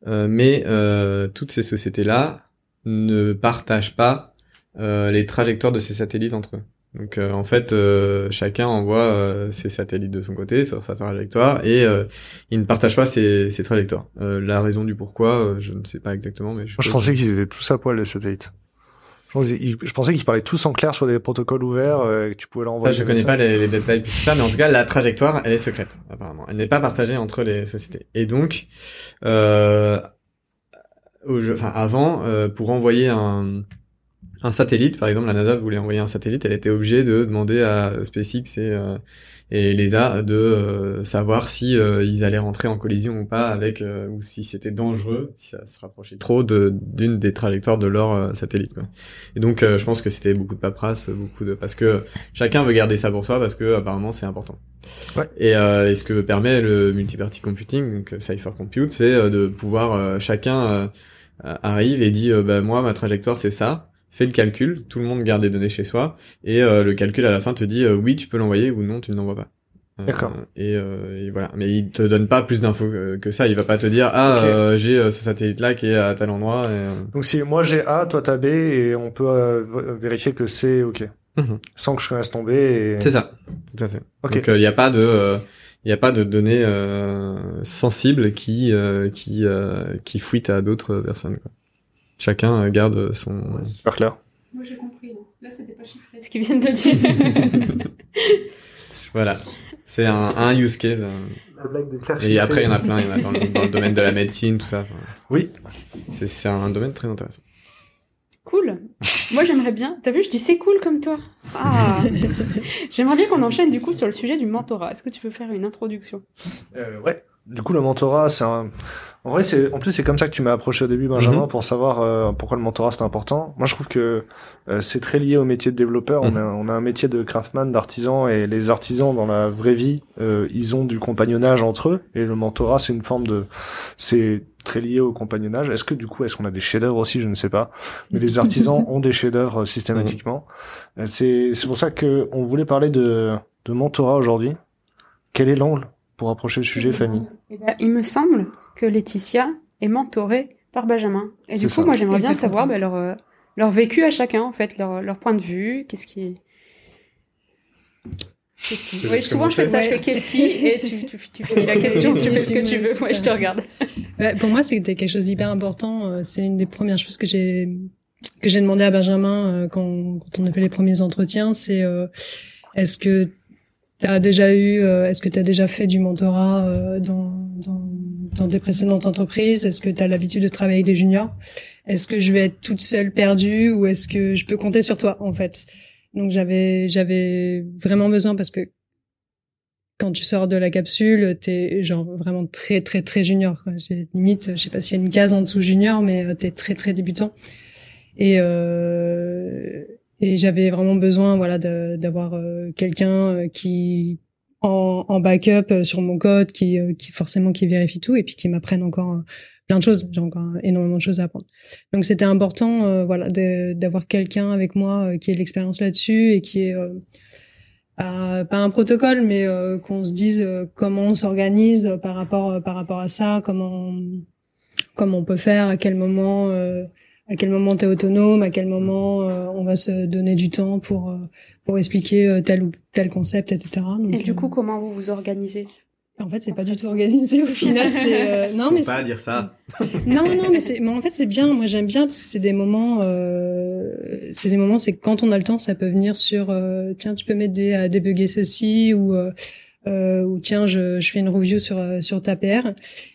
mais euh, toutes ces sociétés-là ne partagent pas euh, les trajectoires de ces satellites entre eux. Donc euh, en fait, euh, chacun envoie euh, ses satellites de son côté sur sa trajectoire et euh, il ne partage pas ses, ses trajectoires. Euh, la raison du pourquoi, euh, je ne sais pas exactement, mais je, Moi, je pensais qu'ils étaient tous à poil, les satellites. Je pensais, qu'ils parlaient tous en clair sur des protocoles ouverts, euh, que tu pouvais leur Ça, envoyer. je connais pas les, les détails plus que ça, mais en tout cas, la trajectoire, elle est secrète, apparemment. Elle n'est pas partagée entre les sociétés. Et donc, euh, au jeu- enfin avant, euh, pour envoyer un un satellite, par exemple, la NASA voulait envoyer un satellite, elle était obligée de demander à SpaceX et et l'ESA de euh, savoir si euh, ils allaient rentrer en collision ou pas avec euh, ou si c'était dangereux, si ça se rapprochait trop de d'une des trajectoires de leur satellite. Quoi. Et donc, euh, je pense que c'était beaucoup de paperasse, beaucoup de parce que chacun veut garder ça pour soi parce que apparemment c'est important. Ouais. Et, euh, et ce que permet le multiparty computing, donc Cipher Compute, c'est euh, de pouvoir euh, chacun arrive et dit euh, bah moi ma trajectoire c'est ça fait le calcul, tout le monde garde des données chez soi, et euh, le calcul à la fin te dit euh, oui tu peux l'envoyer ou non tu ne l'envoies pas. Euh, D'accord. Et, euh, et voilà, mais il te donne pas plus d'infos que, que ça. Il va pas te dire ah euh, j'ai euh, ce satellite là qui est à tel endroit. Et, euh, Donc si moi j'ai A, toi t'as B, et on peut euh, vérifier que c'est OK. Mhm. Sans que je laisse tomber. Et... C'est ça, tout à fait. Ok. Donc il n'y a pas de euh, il y a pas de données euh, sensibles qui euh, qui euh, qui fuitent à d'autres personnes. Quoi. Chacun euh, garde son. Ouais, super clair. Moi j'ai compris. Là, c'était pas chiffré ce qu'ils viennent de dire. Voilà, c'est un, un use case. La blague de Claire Et après il y en a plein, il y en a dans le, dans le domaine de la médecine, tout ça. enfin, Oui. C'est c'est un domaine très intéressant. cool. Moi j'aimerais bien. T'as vu, je dis c'est cool comme toi. Ah. j'aimerais bien qu'on enchaîne du coup sur le sujet du mentorat. Est-ce que tu peux faire une introduction? Euh, ouais. Du coup, le mentorat, c'est un. En vrai, c'est en plus c'est comme ça que tu m'as approché au début, Benjamin, Mhm. pour savoir euh, pourquoi le mentorat c'est important. Moi, je trouve que euh, c'est très lié au métier de développeur. On Mhm. a on a un métier de craftsman, d'artisan, et les artisans dans la vraie vie, euh, ils ont du compagnonnage entre eux, et le mentorat, c'est une forme de, c'est très lié au compagnonnage. Est-ce que du coup, est-ce qu'on a des chefs-d'œuvre aussi? Je ne sais pas. Mais les artisans ont des chefs-d'œuvre euh, systématiquement. Euh, C'est c'est pour ça que on voulait parler de de mentorat aujourd'hui. Quel est l'angle pour approcher le sujet, famille Eh ben, il me semble que Laetitia est mentorée par Benjamin. Et du coup, ça. moi, j'aimerais bien savoir ben, leur, euh, leur vécu à chacun, en fait, leur, leur point de vue, qu'est-ce qui... Oui, souvent je fais ça, je fais qu'est-ce qui, et tu, tu, tu finis la question, tu fais ce que tu veux. Ouais, je te regarde. Bah, pour moi, c'était quelque chose d'hyper important. Euh, C'est une des premières choses que j'ai que j'ai demandé à Benjamin euh, quand, quand on a fait les premiers entretiens. C'est euh, est-ce que tu as déjà eu, euh, est-ce que tu as déjà fait du mentorat euh, dans, dans dans tes précédentes entreprises? Est-ce que tu as l'habitude de travailler avec des juniors? Est-ce que je vais être toute seule perdue ou est-ce que je peux compter sur toi en fait? Donc j'avais j'avais vraiment besoin parce que quand tu sors de la capsule, t'es genre vraiment très très très junior. J'ai limite, je sais pas s'il y a une case en dessous junior, mais euh, t'es très très débutant. Et euh, et j'avais vraiment besoin, voilà, d'avoir euh, quelqu'un euh, qui en, en backup euh, sur mon code, qui euh, qui forcément qui vérifie tout et puis qui m'apprenne encore euh, plein de choses. J'ai encore énormément de choses à apprendre. Donc c'était important, euh, voilà, d'avoir quelqu'un avec moi euh, qui ait l'expérience là-dessus et qui est euh, pas, un protocole, mais qu'on se dise comment on s'organise par rapport par rapport à ça, comment comment on peut faire, à quel moment à quel moment t'es autonome, à quel moment euh, on va se donner du temps pour euh, pour expliquer euh, tel ou tel concept, etc. Donc, Et du euh, coup, comment vous vous organisez? en fait, c'est pas du tout organisé. Au final, c'est euh, non, Faut mais pas dire ça. non, non, mais c'est, mais en fait, c'est bien. Moi, j'aime bien parce que c'est des moments, euh, c'est des moments, c'est que quand on a le temps, ça peut venir sur, euh, tiens, tu peux m'aider à débugger ceci ou, euh, euh, ou tiens, je, je fais une review sur euh, sur ta PR.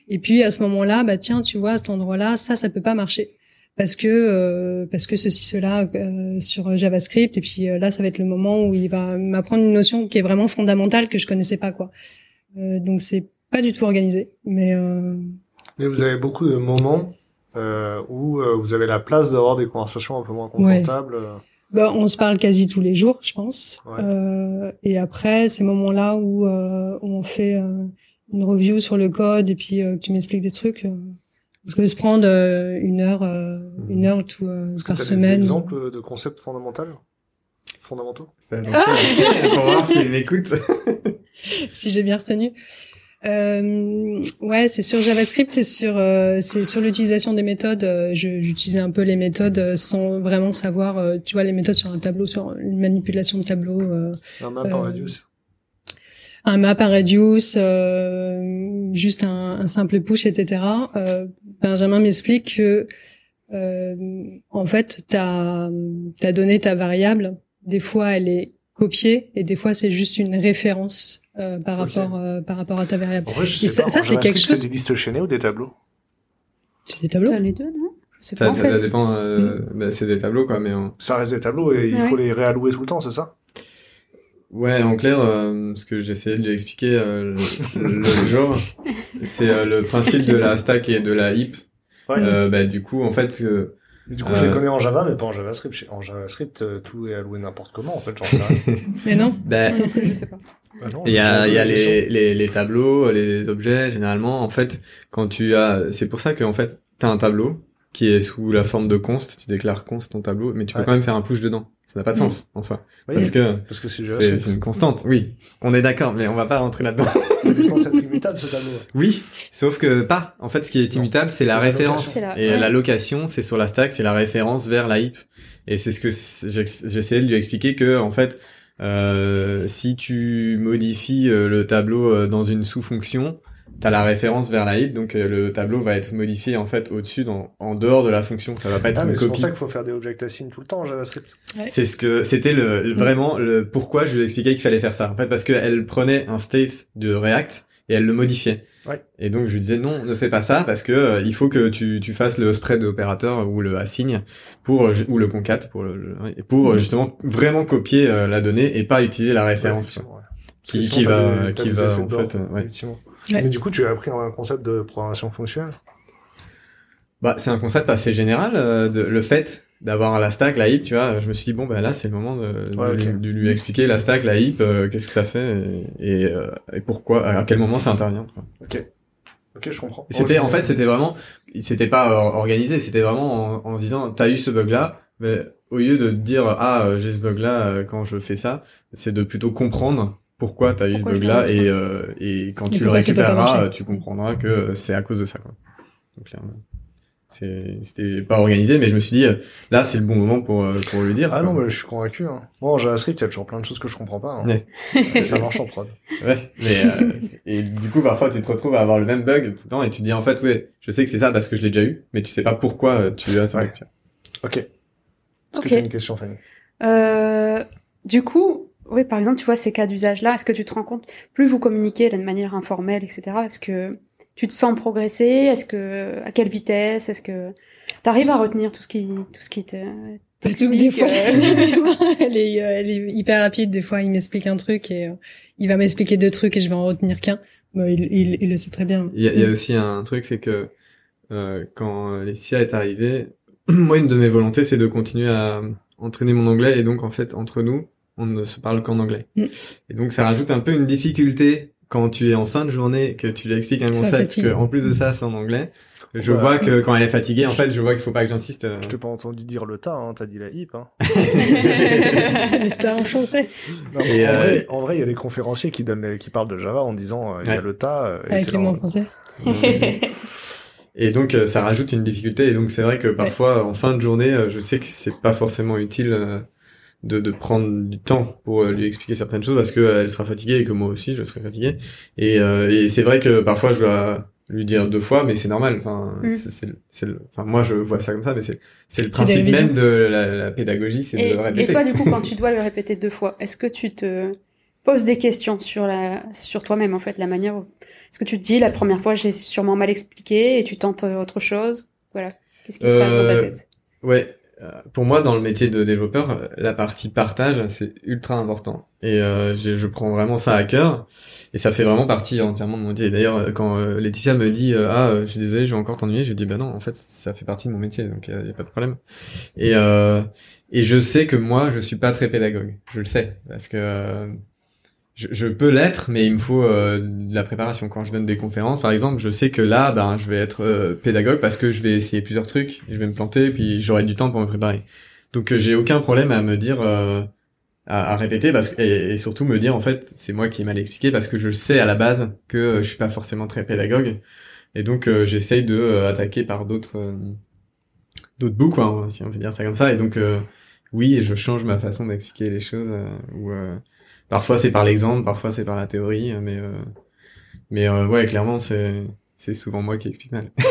Et puis à ce moment-là, bah tiens, tu vois, à cet endroit-là, ça, ça peut pas marcher parce que euh, parce que ceci cela euh, sur JavaScript. Et puis euh, là, ça va être le moment où il va m'apprendre une notion qui est vraiment fondamentale que je connaissais pas, quoi. Euh, donc c'est pas du tout organisé, mais euh, Mais vous avez beaucoup de moments euh, où euh, vous avez la place d'avoir des conversations un peu moins confortables. euh. Bah, on se parle quasi tous les jours, je pense. Ouais. Euh, et après, ces moments-là où, euh, où on fait une review sur le code et puis euh, que tu m'expliques des trucs, ça peut se prendre euh, une heure, euh, une heure tout, euh, Est-ce que par t'as des semaine. exemples de concepts fondamentaux? Fondamentaux? Attention, pour voir s'il m'écoute. si j'ai bien retenu. Euh, ouais, c'est sur JavaScript, c'est sur euh, c'est sur l'utilisation des méthodes. euh, je- J'utilisais un peu les méthodes euh, sans vraiment savoir. euh, tu vois les méthodes sur un tableau, sur une manipulation de tableau. euh, Un map en radius un map, un radius, euh, juste un, un simple push, etc. Euh, Benjamin m'explique que euh, en fait, ta ta donné ta variable, des fois elle est copiée et des fois c'est juste une référence euh, par Ok. rapport euh, par rapport à ta variable. En vrai, je sais ça- pas. ça, en c'est quelque chose- des listes chaînées ou des tableaux? C'est des tableaux. T'as les deux, non? C'est Ça, pas en ça- fait. ça dépend. Euh, bah, c'est des tableaux quoi, mais en- Ça reste des tableaux et il Ouais. faut les réallouer tout le temps, c'est ça? Ouais, en clair, euh, ce que j'essayais de lui expliquer euh, le, le jour, c'est euh, le principe de la stack et de la heap. Ouais. Euh, bah, du coup, en fait, euh, Mais du coup, je les Euh. connais en Java, mais pas en JavaScript. En JavaScript, euh, tout est alloué n'importe comment, en fait, j'en sais rien. Mais non. bah, je sais pas. Ah non, Il y a, il y a les, les, les tableaux, les objets, généralement, en fait, quand tu as, c'est pour ça qu'en fait, t'as un tableau qui est sous la forme de const, tu déclares const ton tableau, mais tu peux Ouais. quand même faire un push dedans. Ça n'a pas de sens, en soi. Oui, Parce que parce que c'est une constante, oui. On est d'accord, mais on va pas rentrer là-dedans. Il est censé être immutable, ce tableau. Oui, sauf que pas. En fait, ce qui est immutable, c'est la référence. la- Et ouais. la location, c'est sur la stack, c'est la référence vers la heap. Et c'est ce que c- j'ai j'ai essayé de lui expliquer que, en fait, euh, si tu modifies euh, le tableau euh, dans une sous-fonction, t'as la référence vers la heap, donc euh, le tableau va être modifié en fait au-dessus, dans, en dehors de la fonction. Ça va pas être Ah, une c'est pour ça qu'il faut faire des object assign tout le temps en JavaScript. C'est ce que c'était le, le- vraiment le pourquoi je lui expliquais qu'il fallait faire ça. En fait, parce qu'elle prenait un state de React et elle le modifiait. Ouais. Et donc je lui disais non, ne fais pas ça parce que euh, il faut que tu, tu fasses le spread opérateur ou le assign pour euh, ou le concat pour le, pour euh, justement vraiment copier euh, la donnée et pas utiliser la référence Ouais, ouais. qui, qui va qui va en fait euh, ouais. Ouais. Mais du coup, tu as appris un concept de programmation fonctionnelle. Bah, c'est un concept assez général, euh, de, le fait d'avoir la stack, la heap, tu vois. Je me suis dit bon, bah là, c'est le moment de, de Ouais, lui, ok. de lui expliquer la stack, la heap, euh, qu'est-ce que ça fait et, et, euh, et pourquoi, à quel moment ça intervient. quoi. Ok. Ok, je comprends. C'était en fait, c'était vraiment, c'était pas or- organisé, c'était vraiment en, en se disant, t'as eu ce bug-là, mais au lieu de dire ah euh, j'ai ce bug-là euh, quand je fais ça, c'est de plutôt comprendre pourquoi t'as eu ce Pourquoi bug-là et euh, et quand Et tu le ça récupéreras, euh, tu comprendras que c'est à cause de ça. Quoi. Donc clairement, c'est c'était pas organisé, mais je me suis dit euh, là c'est le bon moment pour euh, pour lui dire. Ah quoi. non, mais je suis convaincu. Hein. Moi, en JavaScript, il y a toujours plein de choses que je comprends pas. Hein. Ouais. Ça marche en prod. Ouais, mais euh, et du coup parfois tu te retrouves à avoir le même bug tout le temps et tu te dis en fait ouais je sais que c'est ça parce que je l'ai déjà eu, mais tu sais pas pourquoi tu as ce Ouais. tu. Ok. Est-ce Ok. que tu as une question, Fanny? Euh, du coup, oui, par exemple, tu vois ces cas d'usage-là, est-ce que tu te rends compte, plus vous communiquez de manière informelle, etc., est-ce que tu te sens progresser Est-ce que à quelle vitesse Est-ce que tu arrives à retenir tout ce qui, tout ce qui te Des fois, euh, elle est, euh, elle est hyper rapide. Des fois, il m'explique un truc et euh, il va m'expliquer deux trucs et je vais en retenir qu'un. Bah, il, il, il le sait très bien. Il y a, il y a aussi un truc, c'est que euh, quand Laetitia est arrivée, moi une de mes volontés c'est de continuer à entraîner mon anglais et donc en fait entre nous on ne se parle qu'en anglais. Mm. Et donc ça rajoute un peu une difficulté quand tu es en fin de journée que tu lui expliques un concept que en plus de ça c'est en anglais. Je Ouais. vois que quand elle est fatiguée, en fait, je vois qu'il faut pas que j'insiste. euh, Je t'ai pas entendu dire le tas, hein. t'as dit la hip. Hein. C'est l'état en français. Non, mais Et, en, euh, vrai, en vrai, il y a des conférenciers qui donnent, les- qui parlent de Java en disant euh, il y a le tas. euh, et Avec t'es les là, mots en français. Et donc euh, ça rajoute une difficulté et donc c'est vrai que parfois en fin de journée euh, je sais que c'est pas forcément utile euh, de, de prendre du temps pour euh, lui expliquer certaines choses parce que euh, elle sera fatiguée et que moi aussi je serai fatigué. Et, euh, et c'est vrai que parfois je dois lui dire deux fois mais c'est normal. Enfin Mm. c'est enfin moi je vois ça comme ça mais c'est c'est le principe même de la, la pédagogie c'est de Et, le et répéter. toi, du coup, quand tu dois le répéter deux fois, est-ce que tu te poses des questions sur la, sur toi-même, en fait, la manière où... Est-ce que tu te dis, la première fois, j'ai sûrement mal expliqué, et tu tentes euh, autre chose? Voilà. Qu'est-ce qui se passe dans ta tête? Ouais, pour moi, dans le métier de développeur, euh, la partie partage, c'est ultra important. Et euh, je prends vraiment ça à cœur. Et ça fait vraiment partie entièrement de mon métier. D'ailleurs, euh, quand euh, Laetitia me dit euh, ah, euh, je suis désolé, je vais encore t'ennuyer, je dis bah non, en fait, ça fait partie de mon métier, donc il y, a pas de problème. Et euh, et je sais que moi, je suis pas très pédagogue. Je le sais parce que euh, je, je peux l'être, mais il me faut euh, de la préparation. Quand je donne des conférences, par exemple, je sais que là, ben, je vais être euh, pédagogue parce que je vais essayer plusieurs trucs, je vais me planter, puis j'aurai du temps pour me préparer. Donc, euh, j'ai aucun problème à me dire, euh, à, à répéter, parce que, et, surtout me dire, en fait, c'est moi qui ai mal expliqué parce que je sais à la base que euh, je suis pas forcément très pédagogue, et donc j'essaye de attaquer par d'autres, d'autres bouts, quoi, hein, si on veut dire ça comme ça. Et donc, oui, je change ma façon d'expliquer les choses, ou Parfois c'est par l'exemple, parfois c'est par la théorie, mais euh, mais euh, ouais, clairement c'est c'est souvent moi qui explique mal.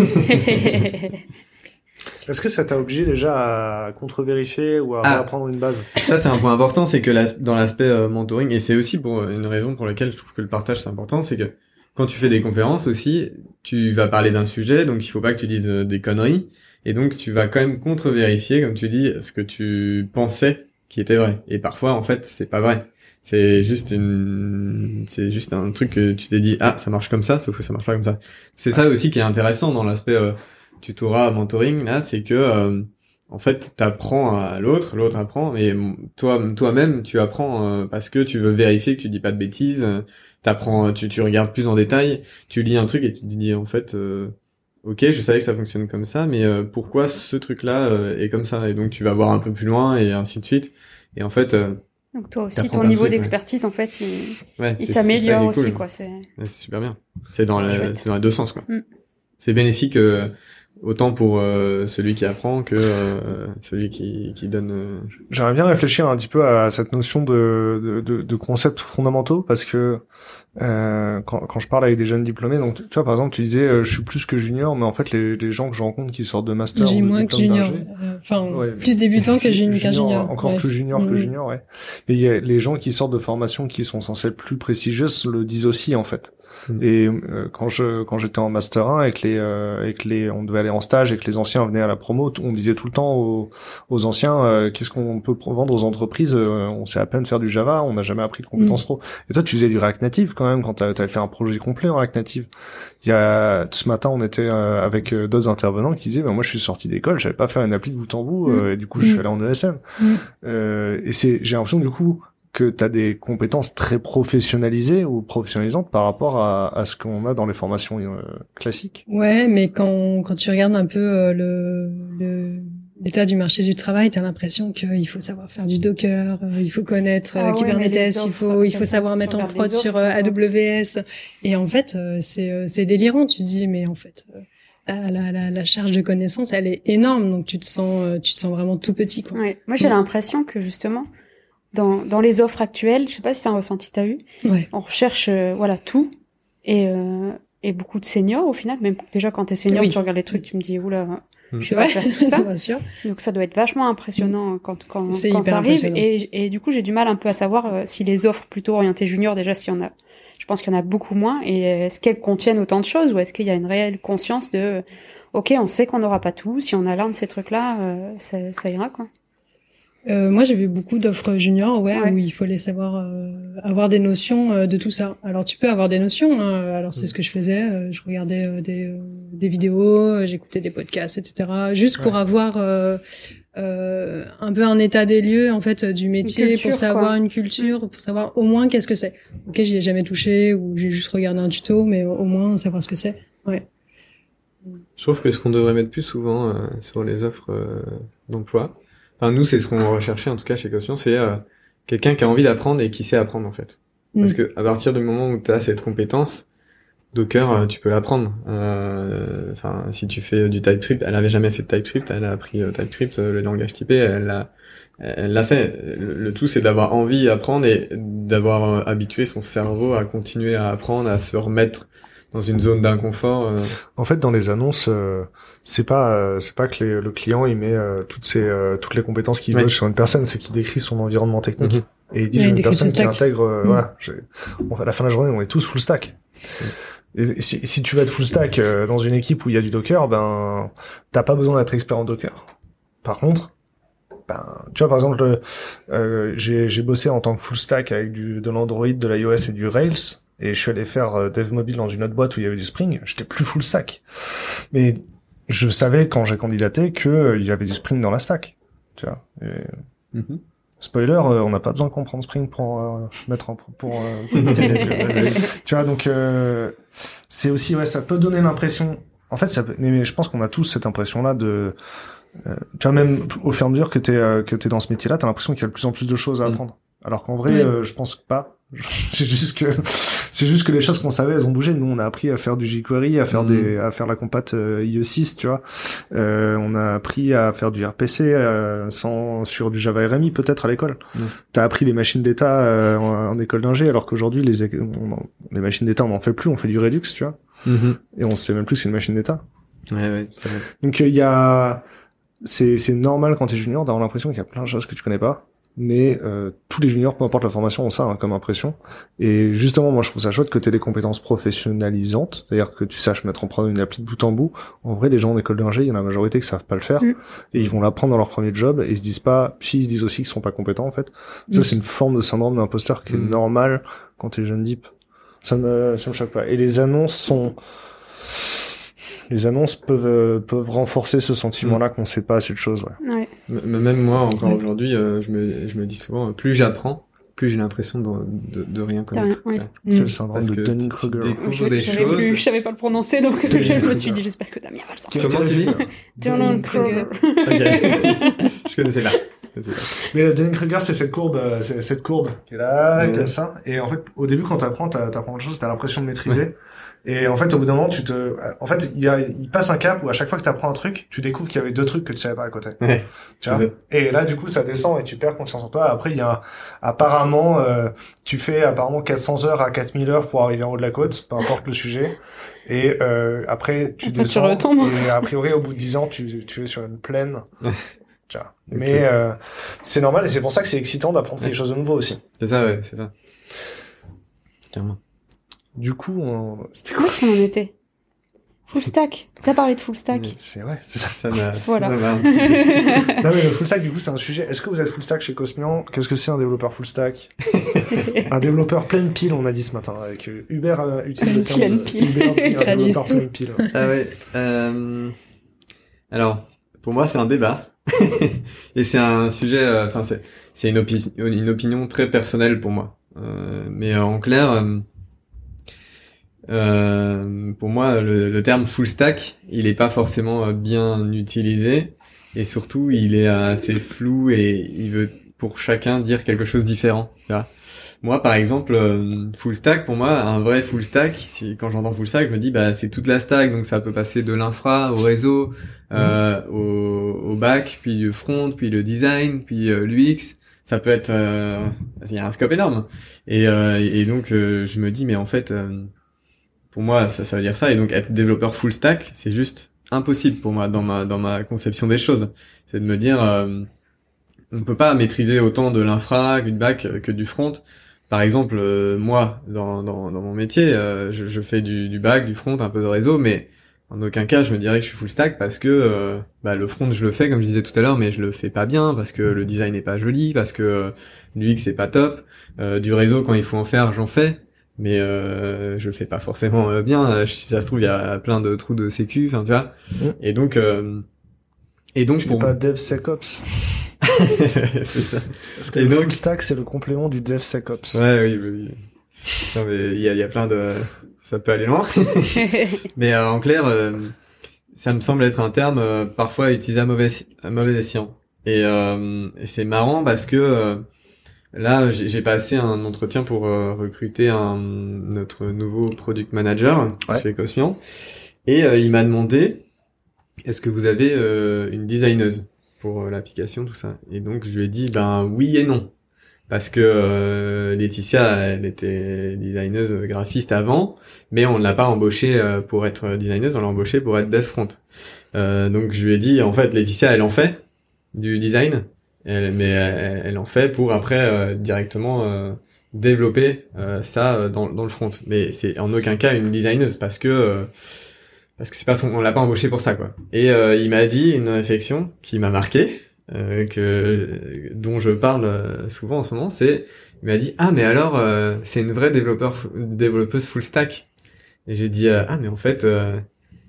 Est-ce que ça t'a obligé déjà à contre-vérifier ou à Ah. apprendre une base? Ça c'est un point important, c'est que dans l'aspect euh, mentoring et c'est aussi pour une raison pour laquelle je trouve que le partage c'est important, c'est que quand tu fais des conférences aussi, tu vas parler d'un sujet, donc il faut pas que tu dises euh, des conneries. Et donc tu vas quand même contre-vérifier, comme tu dis, ce que tu pensais qui était vrai. Et parfois, en fait, c'est pas vrai. C'est juste une, c'est juste un truc que tu t'es dit, ah, ça marche comme ça, sauf que ça marche pas comme ça. C'est ça aussi qui est intéressant dans l'aspect euh, tutorat, mentoring, là, c'est que, euh, en fait, t'apprends à l'autre, l'autre apprend, et toi, toi-même, tu apprends euh, parce que tu veux vérifier que tu dis pas de bêtises, t'apprends, tu, tu regardes plus en détail, tu lis un truc et tu te dis, en fait, ok, je savais que ça fonctionne comme ça, mais pourquoi ce truc-là est comme ça? Et donc, tu vas voir un peu plus loin et ainsi de suite. Et en fait, donc toi aussi, ton niveau d'expertise, en fait, il, il s'améliore aussi, quoi. C'est super bien. C'est dans, dans les deux sens, quoi. Mm. C'est bénéfique euh, autant pour euh, celui qui apprend que euh, celui qui, qui donne. J'aimerais bien réfléchir un petit peu à cette notion de, de, de concepts fondamentaux parce que euh, quand, quand, je parle avec des jeunes diplômés, donc tu vois par exemple tu disais euh, je suis plus que junior, mais en fait les, les gens que je rencontre qui sortent de master ou moins que junior, euh, enfin plus débutant que junior, junior, encore plus junior que mm. junior, ouais. Mais il y a les gens qui sortent de formations qui sont censées être plus prestigieuses le disent aussi en fait. Mm. Et euh, quand je quand j'étais en master 1 et que les euh, et que les on devait aller en stage et que les anciens venaient à la promo, on disait tout le temps aux, aux anciens euh, qu'est-ce qu'on peut vendre aux entreprises On sait à peine faire du Java, on n'a jamais appris de compétences mm. pro. Et toi, tu faisais du React Native quand même quand tu avais fait un projet complet en React Native. Il y a ce matin, on était avec d'autres intervenants qui disaient bah, moi je suis sorti d'école, j'avais pas faire une appli de bout en bout mm. et du coup je suis allé en ESN. et c'est j'ai l'impression du coup que tu as des compétences très professionnalisées ou professionnalisantes par rapport à, à ce qu'on a dans les formations euh, classiques. Ouais, mais quand, quand tu regardes un peu euh, le, le l'état du marché du travail, tu as l'impression qu'il faut savoir faire du Docker, euh, il faut connaître ah Kubernetes, il faut il faut savoir mettre en prod sur AWS. Et en fait, c'est c'est délirant. Tu dis mais en fait. La, la, la, charge de connaissances, elle est énorme, donc tu te sens, tu te sens vraiment tout petit. Quoi. Ouais. Moi, j'ai l'impression que justement, dans, dans les offres actuelles, je sais pas si c'est un ressenti que tu as eu, ouais. on recherche euh, voilà tout et, euh, et beaucoup de seniors au final. Même déjà quand tu es senior, tu regardes les trucs, tu me dis oula, mm. je sais pas faire tout ça. Bien sûr. Donc ça doit être vachement impressionnant quand quand quand t'arrives. Et, et du coup j'ai du mal un peu à savoir euh, si les offres plutôt orientées junior déjà s'il y en a. Je pense qu'il y en a beaucoup moins. Et est-ce qu'elles contiennent autant de choses ou est-ce qu'il y a une réelle conscience de ok on sait qu'on n'aura pas tout. Si on a l'un de ces trucs là, euh, ça, ça ira quoi euh, moi, j'ai vu beaucoup d'offres juniors, ouais, où il fallait savoir euh, avoir des notions euh, de tout ça. Alors, tu peux avoir des notions. Hein. Alors, c'est mm. ce que je faisais. Euh, je regardais des, des vidéos, j'écoutais des podcasts, etc. Juste pour avoir un peu un état des lieux en fait du métier, pour savoir une culture, pour savoir au moins qu'est-ce que c'est. Ok, j'y ai jamais touché ou j'ai juste regardé un tuto, mais au moins savoir ce que c'est. Ouais. Je trouve que ce qu'on devrait mettre plus souvent sur les offres d'emploi, Enfin, nous, c'est ce qu'on recherchait, en tout cas, chez Caution, c'est euh, quelqu'un qui a envie d'apprendre et qui sait apprendre, en fait. Parce mm. que à partir du moment où tu as cette compétence, Docker, euh, tu peux l'apprendre. Euh, enfin, si tu fais du TypeScript, elle avait jamais fait de TypeScript, elle a appris TypeScript, le langage typé, elle l'a, elle l'a fait. Le, tout, c'est d'avoir envie d'apprendre et d'avoir habitué son cerveau à continuer à apprendre, à se remettre dans une zone d'inconfort. En fait, dans les annonces, c'est pas euh, c'est pas que le client il met euh, toutes ses euh, toutes les compétences qu'il veut sur une personne, c'est qu'il décrit son environnement technique mhm. et il dit une personne qui intègre mhm. voilà, à la fin de la journée on est tous full stack. Et si, si, tu vas être full stack dans une équipe où il y a du Docker, ben t'as pas besoin d'être expert en Docker. Par contre, ben, tu vois par exemple, j'ai bossé en tant que full stack avec du de l'Android, de l'iOS et du Rails et je suis allé faire dev mobile dans une autre boîte où il y avait du Spring, j'étais plus full stack. Mais je savais quand j'ai candidaté que euh, il y avait du Spring dans la stack. Tu vois. Mhm. Spoiler, euh, on n'a pas besoin de comprendre Spring pour euh, mettre en pour. tu vois, donc c'est aussi ouais, ça peut donner l'impression. En fait, ça mais, je pense qu'on a tous cette impression-là de. tu vois, même au fur et à mesure que t'es que t'es dans ce métier-là, t'as l'impression qu'il y a de plus en plus de choses à mhm. apprendre. Alors qu'en vrai, je pense pas. c'est juste que c'est juste que les choses qu'on savait elles ont bougé. Nous on a appris à faire du jQuery à faire des mm. à faire la compat euh, IE6 tu vois. Euh, on a appris à faire du RPC euh, sans sur du Java RMI peut-être à l'école. Mm. t'as appris les machines d'état euh, en, école d'ingé alors qu'aujourd'hui les les machines d'état on n'en fait plus on fait du Redux tu vois. Mm-hmm. et on sait même plus c'est une machine d'état. Ouais, ouais, donc il y a c'est c'est normal quand t'es junior d'avoir l'impression qu'il y a plein de choses que tu connais pas mais euh, tous les juniors, peu importe la formation, ont ça hein, comme impression. Et justement, moi, je trouve ça chouette que tu aies des compétences professionnalisantes, c'est-à-dire que tu saches mettre en prendre une appli de bout en bout. En vrai, les gens en école d'ingé, il y en a la majorité qui savent pas le faire, Mm. et ils vont l'apprendre dans leur premier job, et ils se disent pas, si ils se disent aussi qu'ils sont pas compétents, en fait. Ça, Mm. c'est une forme de syndrome d'imposteur qui est Mm. normale quand t'es jeune deep. Ça me, ça me choque pas. Et les annonces sont, les annonces peuvent, euh, peuvent renforcer ce sentiment-là qu'on sait pas assez de choses, ouais. Ouais. M- Même moi, encore Ouais. aujourd'hui, euh, je, me, je me dis souvent, euh, plus j'apprends, plus j'ai l'impression de, de, de rien connaître. ouais. C'est Mm. le syndrome Parce de tu- tu Dunning-Kruger. découvres Je, des choses. plus- je savais pas le prononcer, donc je me suis dit, j'espère que Damien va le sortir. Comment tu dis Dunning-Kruger. Je connaissais pas. Mais Dunning-Kruger, c'est cette courbe, cette courbe qui est là, comme ça. Et en fait, au début, quand t'apprends, t'as- t'apprends des choses, t'as l'impression de maîtriser. Et en fait, au bout d'un moment, tu te, en fait, il y a, il passe un cap où à chaque fois que t'apprends un truc, tu découvres qu'il y avait deux trucs que tu savais pas à côté. Ouais. Tu vois et là, du coup, ça descend et tu perds confiance en toi. Après, il y a, apparemment, euh, tu fais apparemment 400 heures à 4000 heures pour arriver en haut de la côte, peu importe le sujet. Et euh, après, tu Après, tu descends. retombes. Et a priori, au bout de 10 ans, tu, tu es sur une plaine. Tu vois. Mais euh, c'est normal et c'est pour ça que c'est excitant d'apprendre quelque chose de nouveau aussi. C'est ça, ouais, c'est ça. Clairement. Du coup, on... c'était Où quoi est-ce qu'on en était Full stack. T'as parlé de full stack. C'est vrai, c'est ça. Ça m'a, Voilà. ça Non mais le full stack, du coup, c'est un sujet. Est-ce que vous êtes full stack chez Cosmian Qu'est-ce que c'est un développeur full stack Un développeur pleine pile, on a dit ce matin, avec euh, Uber euh, utilise le terme Pleine pile. Uber Ils un traduisent développeur tout. pleine pile. ouais. Ah ouais. Euh... Alors, pour moi, c'est un débat. Et c'est un sujet, euh, enfin, c'est, c'est une, opi- une opinion très personnelle pour moi. Euh, mais euh, en clair, euh, pour moi, le, le terme full stack, il est pas forcément euh, bien utilisé. Et surtout, il est assez flou et il veut pour chacun dire quelque chose de différent. Moi, par exemple, euh, full stack, pour moi, un vrai full stack, si, quand j'entends full stack, je me dis, bah, c'est toute la stack, donc ça peut passer de l'infra au réseau, euh, au, au back, puis le front, puis le design, puis euh, l'UX. Ça peut être, euh, il y a un scope énorme. Et, euh, et donc, euh, je me dis, mais en fait, euh, pour moi, ça, ça veut dire ça. Et donc, être développeur full stack, c'est juste impossible pour moi dans ma dans ma conception des choses. C'est de me dire, euh, on peut pas maîtriser autant de l'infra, du back, euh, que du front. Par exemple, euh, moi, dans, dans, dans mon métier, euh, je, je fais du, du back, du front, un peu de réseau, mais en aucun cas, je me dirais que je suis full stack parce que euh, bah, le front, je le fais, comme je disais tout à l'heure, mais je le fais pas bien, parce que le design n'est pas joli, parce que euh, l'UX c'est pas top. Euh, du réseau, quand il faut en faire, j'en fais, mais euh, je le fais pas forcément euh, bien. Euh, Si ça se trouve, il y a plein de trous de sécu, enfin, tu vois. Mm. Et donc... Euh, et donc Tu pour pas DevSecOps. c'est ça. Parce que Et le donc- full stack, c'est le complément du DevSecOps. Ouais, oui, oui. oui. Non, mais il y a, il y a plein de... Ça peut aller loin. mais euh, en clair, euh, ça me semble être un terme euh, parfois utilisé à mauvais, à mauvais escient. Et, euh, et c'est marrant parce que euh, là, j'ai passé un entretien pour euh, recruter un, notre nouveau product manager Ouais. chez Cosmian. Et euh, il m'a demandé, est-ce que vous avez euh, une designeuse pour l'application, tout ça? Et donc, je lui ai dit, ben oui et non. Parce que euh, Laetitia, elle était designeuse graphiste avant, mais on l'a pas embauchée euh, pour être designeuse, on l'a embauchée pour être dev front. Euh, donc je lui ai dit, en fait, Laetitia, elle en fait du design, elle- mais elle, elle en fait pour après euh, directement euh, développer euh, ça euh, dans, dans le front. Mais c'est en aucun cas une designeuse parce que euh, parce que c'est pas son, on l'a pas embauché pour ça quoi. Et euh, il m'a dit une réflexion qui m'a marqué, euh, que dont je parle euh, souvent en ce moment, c'est il m'a dit ah mais alors euh, c'est une vraie développeur développeuse full stack. Et j'ai dit euh, ah mais en fait euh,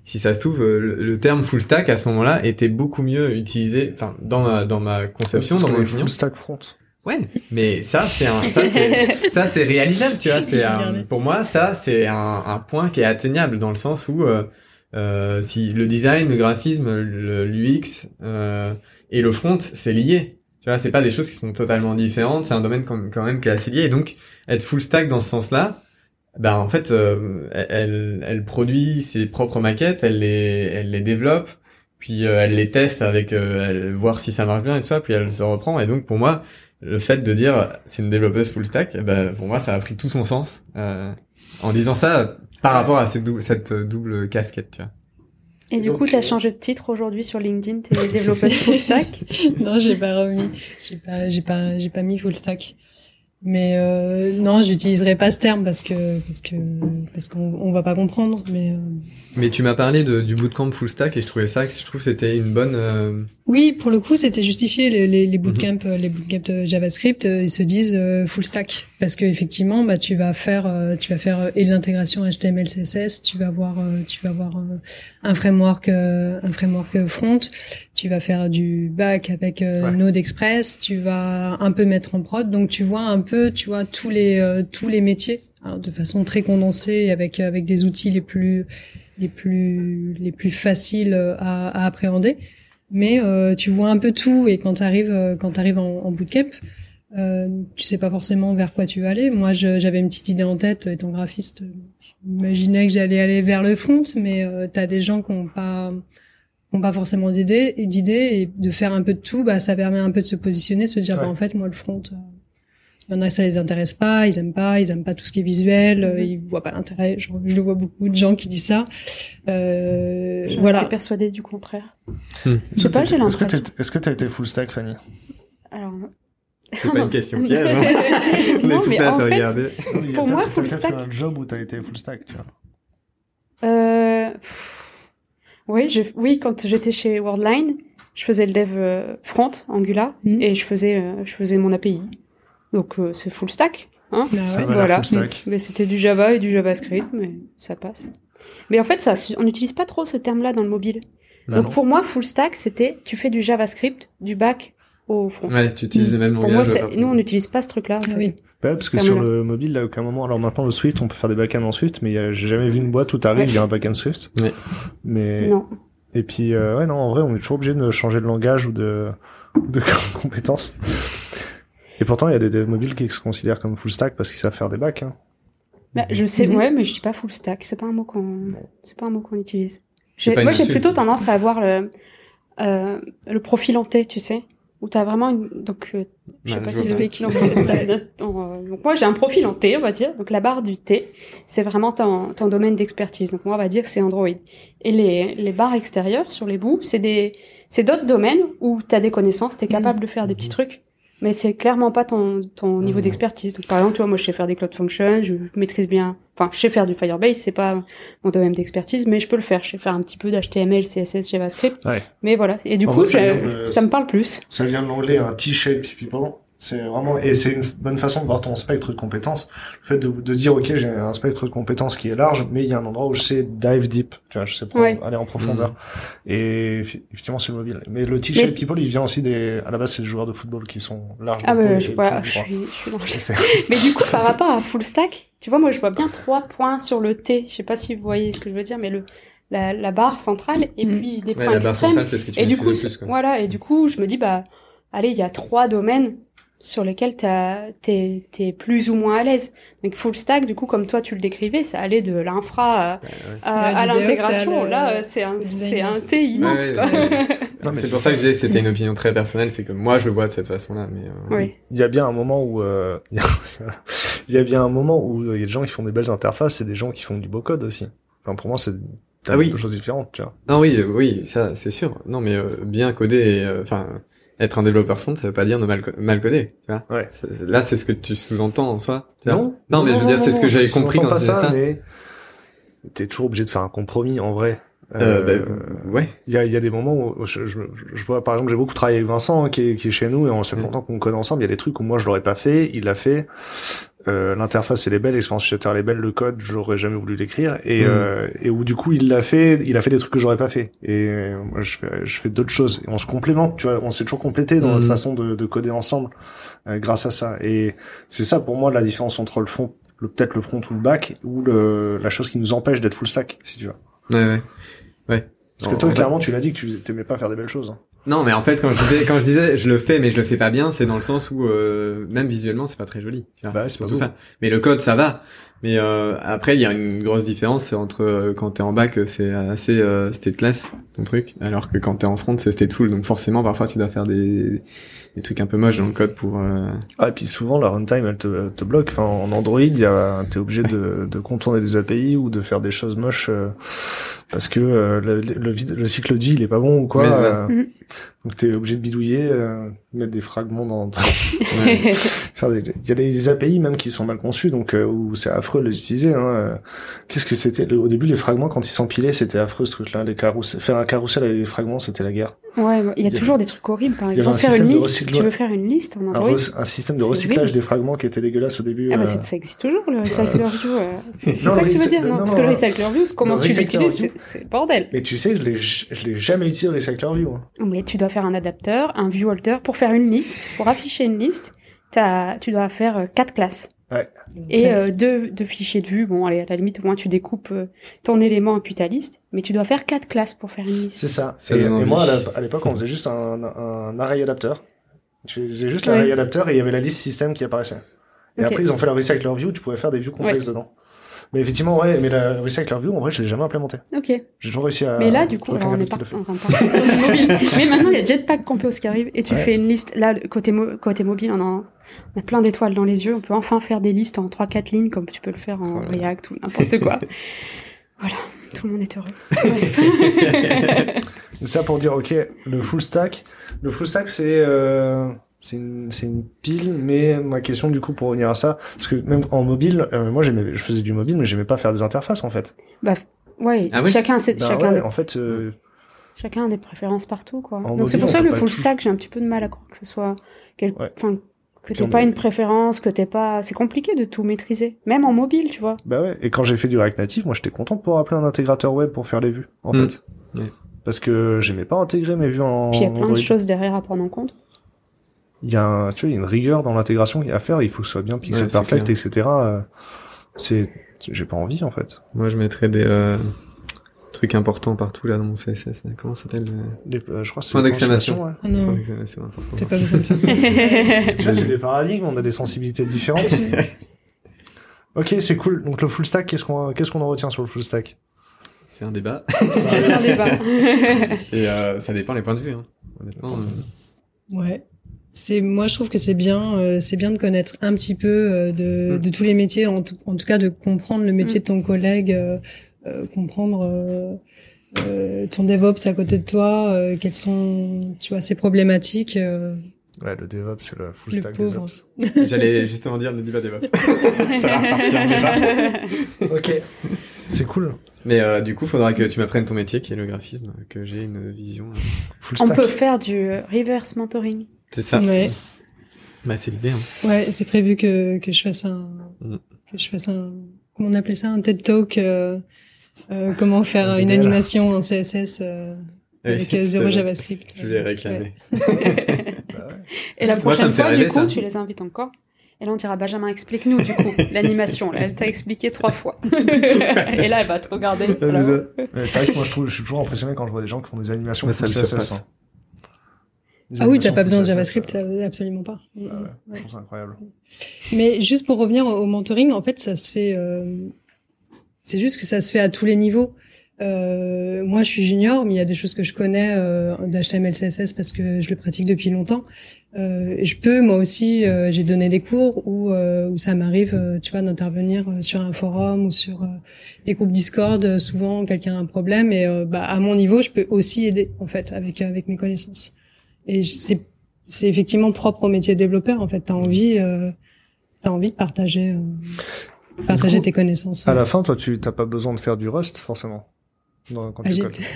si ça se trouve euh, le, le terme full stack à ce moment-là était beaucoup mieux utilisé enfin dans ma dans ma conception dans mon opinion. full stack front. Ouais, mais ça c'est un ça c'est ça c'est réalisable, tu vois, c'est un- pour moi ça c'est un, un point qui est atteignable dans le sens où euh, euh, si le design, le graphisme, le- l'UX euh, et le front c'est lié. Tu vois, c'est pas des choses qui sont totalement différentes, c'est un domaine quand quand même qui est assez lié et donc être full stack dans ce sens-là, bah en fait euh, elle elle produit ses propres maquettes, elle les elle les développe, puis euh, elle les teste avec euh, elle, voir si ça marche bien et tout ça, puis elle se reprend et donc pour moi le fait de dire c'est une développeuse full stack, ben, pour moi, ça a pris tout son sens euh, en disant ça par rapport à cette, dou- cette double casquette, tu vois. Et du Donc, coup, tu as euh, changé de titre aujourd'hui sur LinkedIn, t'es développeuse full stack? non, j'ai pas remis. J'ai pas, j'ai pas, j'ai pas mis full stack. Mais euh, non, j'utiliserai pas ce terme parce que parce que parce qu'on on va pas comprendre. Mais euh, Mais tu m'as parlé de, du bootcamp full stack et je trouvais ça, je trouve que c'était une bonne. euh, oui, pour le coup, c'était justifié. Les, les, les bootcamps, euh, les bootcamps de JavaScript, euh, ils se disent euh, full stack parce que effectivement, bah tu vas faire, euh, tu vas faire et l'intégration HTML, CSS, tu vas avoir, euh, tu vas avoir euh, un framework, un framework front, tu vas faire du back avec Ouais. Node Express, tu vas un peu mettre en prod, donc tu vois un peu, tu vois tous les euh, tous les métiers alors, de façon très condensée avec avec des outils les plus les plus les plus faciles euh, à, à appréhender mais euh, tu vois un peu tout et quand tu arrives quand tu arrives en, en bootcamp euh, tu sais pas forcément vers quoi tu vas aller moi j'avais une petite idée en tête étant graphiste j'imaginais que j'allais aller vers le front mais euh, tu as des gens qui ont pas qui ont pas forcément d'idées et d'idées et de faire un peu de tout bah ça permet un peu de se positionner se dire Ouais. bah, en fait moi le front euh, il y en a ça les intéresse pas ils aiment pas ils aiment pas tout ce qui est visuel Mhm. ils voient pas l'intérêt je, je le vois beaucoup de gens qui disent ça euh, J'en voilà persuadée du contraire. Hmm. Je sais pas, j'ai Est-ce que l'impression. Est-ce que t'as été full stack, Fanny? Alors, C'est pas une question piège. Hein. On est non, tous mais là à en te fait, regarder. Pour moi, full stack- un job où t'as été full stack, tu vois. Euh, oui, je, oui, quand j'étais chez Worldline, je faisais le dev euh, front Angular Mhm. et je faisais, euh, je faisais mon API. Donc euh, c'est full stack. Hein Ah Ça ouais. va l'air Voilà. full stack. Mais c'était du Java et du JavaScript, mais ça passe. Mais en fait, ça, on n'utilise pas trop ce terme-là dans le mobile. Bah Donc non. pour moi, full stack, c'était tu fais du JavaScript, du back au front. Ouais, tu utilises le même Pour langage. moi, nous, on n'utilise pas ce truc-là. en Ah fait. oui. Ouais, parce que sur le mobile, là, à aucun moment, alors maintenant, le Swift, on peut faire des backends en Swift, mais a- j'ai jamais vu une boîte où t'arrives, Ouais. il y a un backend Swift. Ouais. Mais, Non. et puis, euh, ouais, non, en vrai, on est toujours obligé de changer de langage ou de, de compétences. Et pourtant, il y a des devs mobiles qui se considèrent comme full stack parce qu'ils savent faire des backs, hein. Bah, je sais, Mhm. ouais, mais je dis pas full stack. C'est pas un mot qu'on, c'est pas un mot qu'on utilise. Moi, j'ai plutôt tendance à avoir le, euh, le profil en T, tu sais, où t'as vraiment une, donc, euh, je sais pas je si pas. donc, euh, donc moi, j'ai un profil en T, on va dire. Donc, la barre du T, c'est vraiment ton, ton domaine d'expertise. Donc, moi, on va dire que c'est Android. Et les, les barres extérieures sur les bouts, c'est des, c'est d'autres domaines où t'as des connaissances, t'es capable de faire des petits trucs. Mais c'est clairement pas ton, ton niveau Mhm. d'expertise. Donc, par exemple, tu vois, moi, je sais faire des cloud functions, je maîtrise bien, enfin, je sais faire du Firebase, c'est pas mon domaine d'expertise, mais je peux le faire. Je sais faire un petit peu d'HTML, CSS, JavaScript. Ouais. Mais voilà. Et du En coup, vrai, ça ça, vient de- ça me parle plus. Ça vient de l'anglais, un T-shape people. C'est vraiment, et c'est une bonne façon de voir ton spectre de compétences. Le fait de, de dire, OK, j'ai un spectre de compétences qui est large, mais il y a un endroit où je sais dive deep. Tu vois, je sais Ouais. aller en profondeur. Et effi- effectivement, c'est le mobile. Mais le T-shape Mais- people, il vient aussi des, à la base, c'est les joueurs de football qui sont larges. Ah, bah, et je, voilà, je suis, je suis Mais du coup, par rapport à full stack, tu vois, moi, je vois bien trois points sur le T. Je sais pas si vous voyez ce que je veux dire, mais le, la, la barre centrale et Mm. puis des Ouais, points la barre extrêmes. centrale, c'est ce que tu Et du coup, plus, voilà, et du coup, je me dis, bah, allez, il y a trois domaines sur lesquels t'as- t'es t'es plus ou moins à l'aise. Donc full stack, du coup, comme toi tu le décrivais, ça allait de l'infra à, Ouais, l'intégration. Là, c'est un, un T immense. Ouais, c'est pour ça que je disais que c'était une opinion très personnelle, c'est que moi je le vois de cette façon-là, mais euh, Oui. il y a bien un moment où euh, il y a- bien un moment où il y a des gens qui font des belles interfaces et des gens qui font du beau code aussi. Enfin, pour moi, c'est Ah oui. deux choses différentes, tu vois. Ah oui, euh, oui, ça c'est sûr. Non, mais euh, bien coder, euh, enfin être un développeur front, ça veut pas dire ne mal, mal coder, tu vois. Ouais. Là, c'est ce que tu sous-entends en soi. tu vois. Non, Non, mais je veux dire, c'est ce que j'avais compris quand je disais ça. Mais t'es toujours obligé de faire un compromis en vrai. Euh, Euh, bah, ouais. Il y a, il y a des moments où je, je, je vois, par exemple, j'ai beaucoup travaillé avec Vincent, hein, qui, est, qui est chez nous, et on s'est longtemps qu'on code ensemble. Il y a des trucs où moi je l'aurais pas fait, il l'a fait. Euh, L'interface elle est belle, l'expérience utilisateur elle est belle, le code j'aurais jamais voulu l'écrire, et, Mm. euh, et où du coup il l'a fait, il a fait des trucs que j'aurais pas fait. Et euh, moi je fais, je fais d'autres choses. Et on se complémente, tu vois, on s'est toujours complété dans Mm. notre façon de, de coder ensemble euh, grâce à ça. Et c'est ça pour moi la différence entre le front, le peut-être le front ou le back, ou le, la chose qui nous empêche d'être full stack, si tu veux. Ouais, ouais. Ouais. Parce que toi, clairement, tu l'as dit que tu t'aimais pas faire des belles choses. hein. Non, mais en fait, quand je disais, quand je disais, je le fais, mais je le fais pas bien, c'est dans le sens où euh, même visuellement, c'est pas très joli. Tu vois, Bah, c'est ça. Mais le code, ça va. Mais euh, après, il y a une grosse différence c'est entre euh, quand t'es en bac, euh, c'est assez euh, stateless ton truc, alors que quand t'es en front, c'est stateful. Donc forcément, parfois, tu dois faire des, des trucs un peu moches dans le code pour. euh, Ah, et puis souvent, la runtime, elle te, elle te bloque. Enfin, en Android, il y a, t'es obligé de, de contourner des API ou de faire des choses moches euh, parce que euh, le, le, vide- le cycle de vie il est pas bon ou quoi. Mais euh, Mhm. Donc t'es obligé de bidouiller, euh, mettre des fragments dans. Il y a des API même qui sont mal conçus, donc euh, où c'est affreux de les utiliser. Hein. euh. Qu'est-ce que c'était? Au début, les fragments quand ils s'empilaient, c'était affreux ce truc-là. Les carousels, faire un carrousel avec des fragments, c'était la guerre. Ouais, il y a Il y a- toujours des trucs horribles. Par exemple, un faire une liste. Tu veux faire une liste en Un, Android un système de recyclage des fragments qui était dégueulasse au début. Ah bah euh. ça, existe toujours le recycler view. euh, C'est ça que tu veux dire non, Non, parce que le recycler view, comment tu l'utilises, c'est bordel. Mais tu sais, je l'ai, je l'ai jamais utilisé le Recycler View. hein. Mais tu dois faire un adapteur, un view holder pour faire une liste, pour afficher une liste. T'as, tu dois faire euh, quatre classes Ouais. et euh, deux, deux fichiers de vue. Bon, allez, à la limite, au moins tu découpes euh, ton élément et puis ta liste. Mais tu dois faire quatre classes pour faire une liste. C'est ça. Ça et, moi, à l'époque, on faisait juste un, un array adapteur. Tu faisais juste Ouais. l'array adapteur et il y avait la liste système qui apparaissait. Et après, ils ont fait la Recycler View, tu pouvais faire des views complexes dedans. Mais effectivement, ouais, mais la Recycler View, en vrai, je l'ai jamais implémenté. Ok. J'ai toujours réussi à. Mais là, du coup, alors on est en de partir sur le mobile. Mais maintenant, il y a Jetpack Campus qui arrive et tu Ouais. fais une liste. Là, côté, mo- côté mobile, on a, on a plein d'étoiles dans les yeux. On peut enfin faire des listes en 3-4 lignes comme tu peux le faire en Voilà. React ou n'importe quoi. voilà. Tout le monde est heureux. Ça pour dire, ok, le full stack. Le full stack, c'est euh, c'est une, c'est une pile, mais ma question du coup pour revenir à ça, parce que même en mobile, euh, moi j'aimais, je faisais du mobile, mais j'aimais pas faire des interfaces en fait. Ouais, Ah oui chacun, c'est, Bah chacun, ouais, des- en fait, euh, chacun a des préférences partout, quoi. En Donc c'est pour ça peut le full stack, j'ai un petit peu de mal à croire que ce soit, quel... Ouais. enfin, que t'aies pas une préférence, que t'aies pas, c'est compliqué de tout maîtriser. Même en mobile, tu vois. bah ouais. Et quand j'ai fait du React Native, moi j'étais content de pouvoir appeler un intégrateur web pour faire les vues, en Mm. fait. Ouais. Parce que j'aimais pas intégrer mes vues en. Puis il y a plein Android. de choses derrière à prendre en compte. Il y a, un, tu vois, il y a une rigueur dans l'intégration qu'il y a à faire. Il faut que ce soit bien pixel Ouais, c'est perfect, clair. etc. Euh, C'est, j'ai pas envie en fait. Moi, je mettrais des euh, trucs importants partout là dans mon CSS. Comment ça s'appelle le... Les- euh, je crois que c'est Point les d'exclamation. ouais. Oh non, Point d'exclamation important. t'as pas besoin de faire ça. Déjà, c'est des paradigmes, on a des sensibilités différentes. ok, c'est cool. Donc le full stack, qu'est-ce qu'on qu'est-ce qu'on en retient sur le full stack? C'est un débat. c'est un débat. Et euh, ça dépend des points de vue. Hein. Honnêtement. euh, Ouais. C'est moi je trouve que c'est bien euh, c'est bien de connaître un petit peu euh, de, Mm. de tous les métiers en tout, en tout cas de comprendre le métier Mm. de ton collègue euh, euh, comprendre euh, euh, ton DevOps à côté de toi euh, quelles sont tu vois ses problématiques euh, Ouais, le DevOps, c'est le full Le stack pauvre. DevOps. J'allais justement dire ne dis pas DevOps. ça va repartir en débat. ok, c'est cool. Mais euh, du coup, faudra que tu m'apprennes ton métier qui est le graphisme, que j'ai une vision. euh, Full On stack. peut faire du euh, reverse mentoring. C'est ça. ouais Bah c'est l'idée. Hein. ouais c'est prévu que que je fasse un Mm. que je fasse un comment on appelait ça un TED Talk euh, euh, comment faire Un une animation en CSS euh, avec zéro. JavaScript Je l'ai réclamé. Ouais. Et la prochaine fois, rêver, du coup, ça. tu les invites encore. Et là, on dira, Benjamin, explique-nous, du coup, l'animation. Elle t'a expliqué trois fois. et là, elle va te regarder. Ouais, c'est vrai que moi, je, trouve, je suis toujours impressionné quand je vois des gens qui font des animations Ouais, full ça CSS. hein. Ah oui, t'as pas besoin de JavaScript, euh, absolument pas. ah ouais, Je trouve ça incroyable. Mais juste pour revenir au au mentoring, en fait, ça se fait. euh, c'est juste que ça se fait à tous les niveaux. Euh, moi, je suis junior, mais il y a des choses que je connais euh, d'HTML, CSS parce que je le pratique depuis longtemps. Euh, je peux, moi aussi, euh, j'ai donné des cours où, euh, où ça m'arrive, euh, tu vois, d'intervenir euh, sur un forum ou sur des groupes Discord. Souvent, quelqu'un a un problème et bah, à mon niveau, je peux aussi aider en fait avec avec mes connaissances. Et c'est c'est effectivement propre au métier de développeur. En fait, t'as envie, t'as envie de partager, partager coup, tes connaissances. À la fin, toi, tu t'as pas besoin de faire du Rust, forcément. Non, quand Ah, tu codes.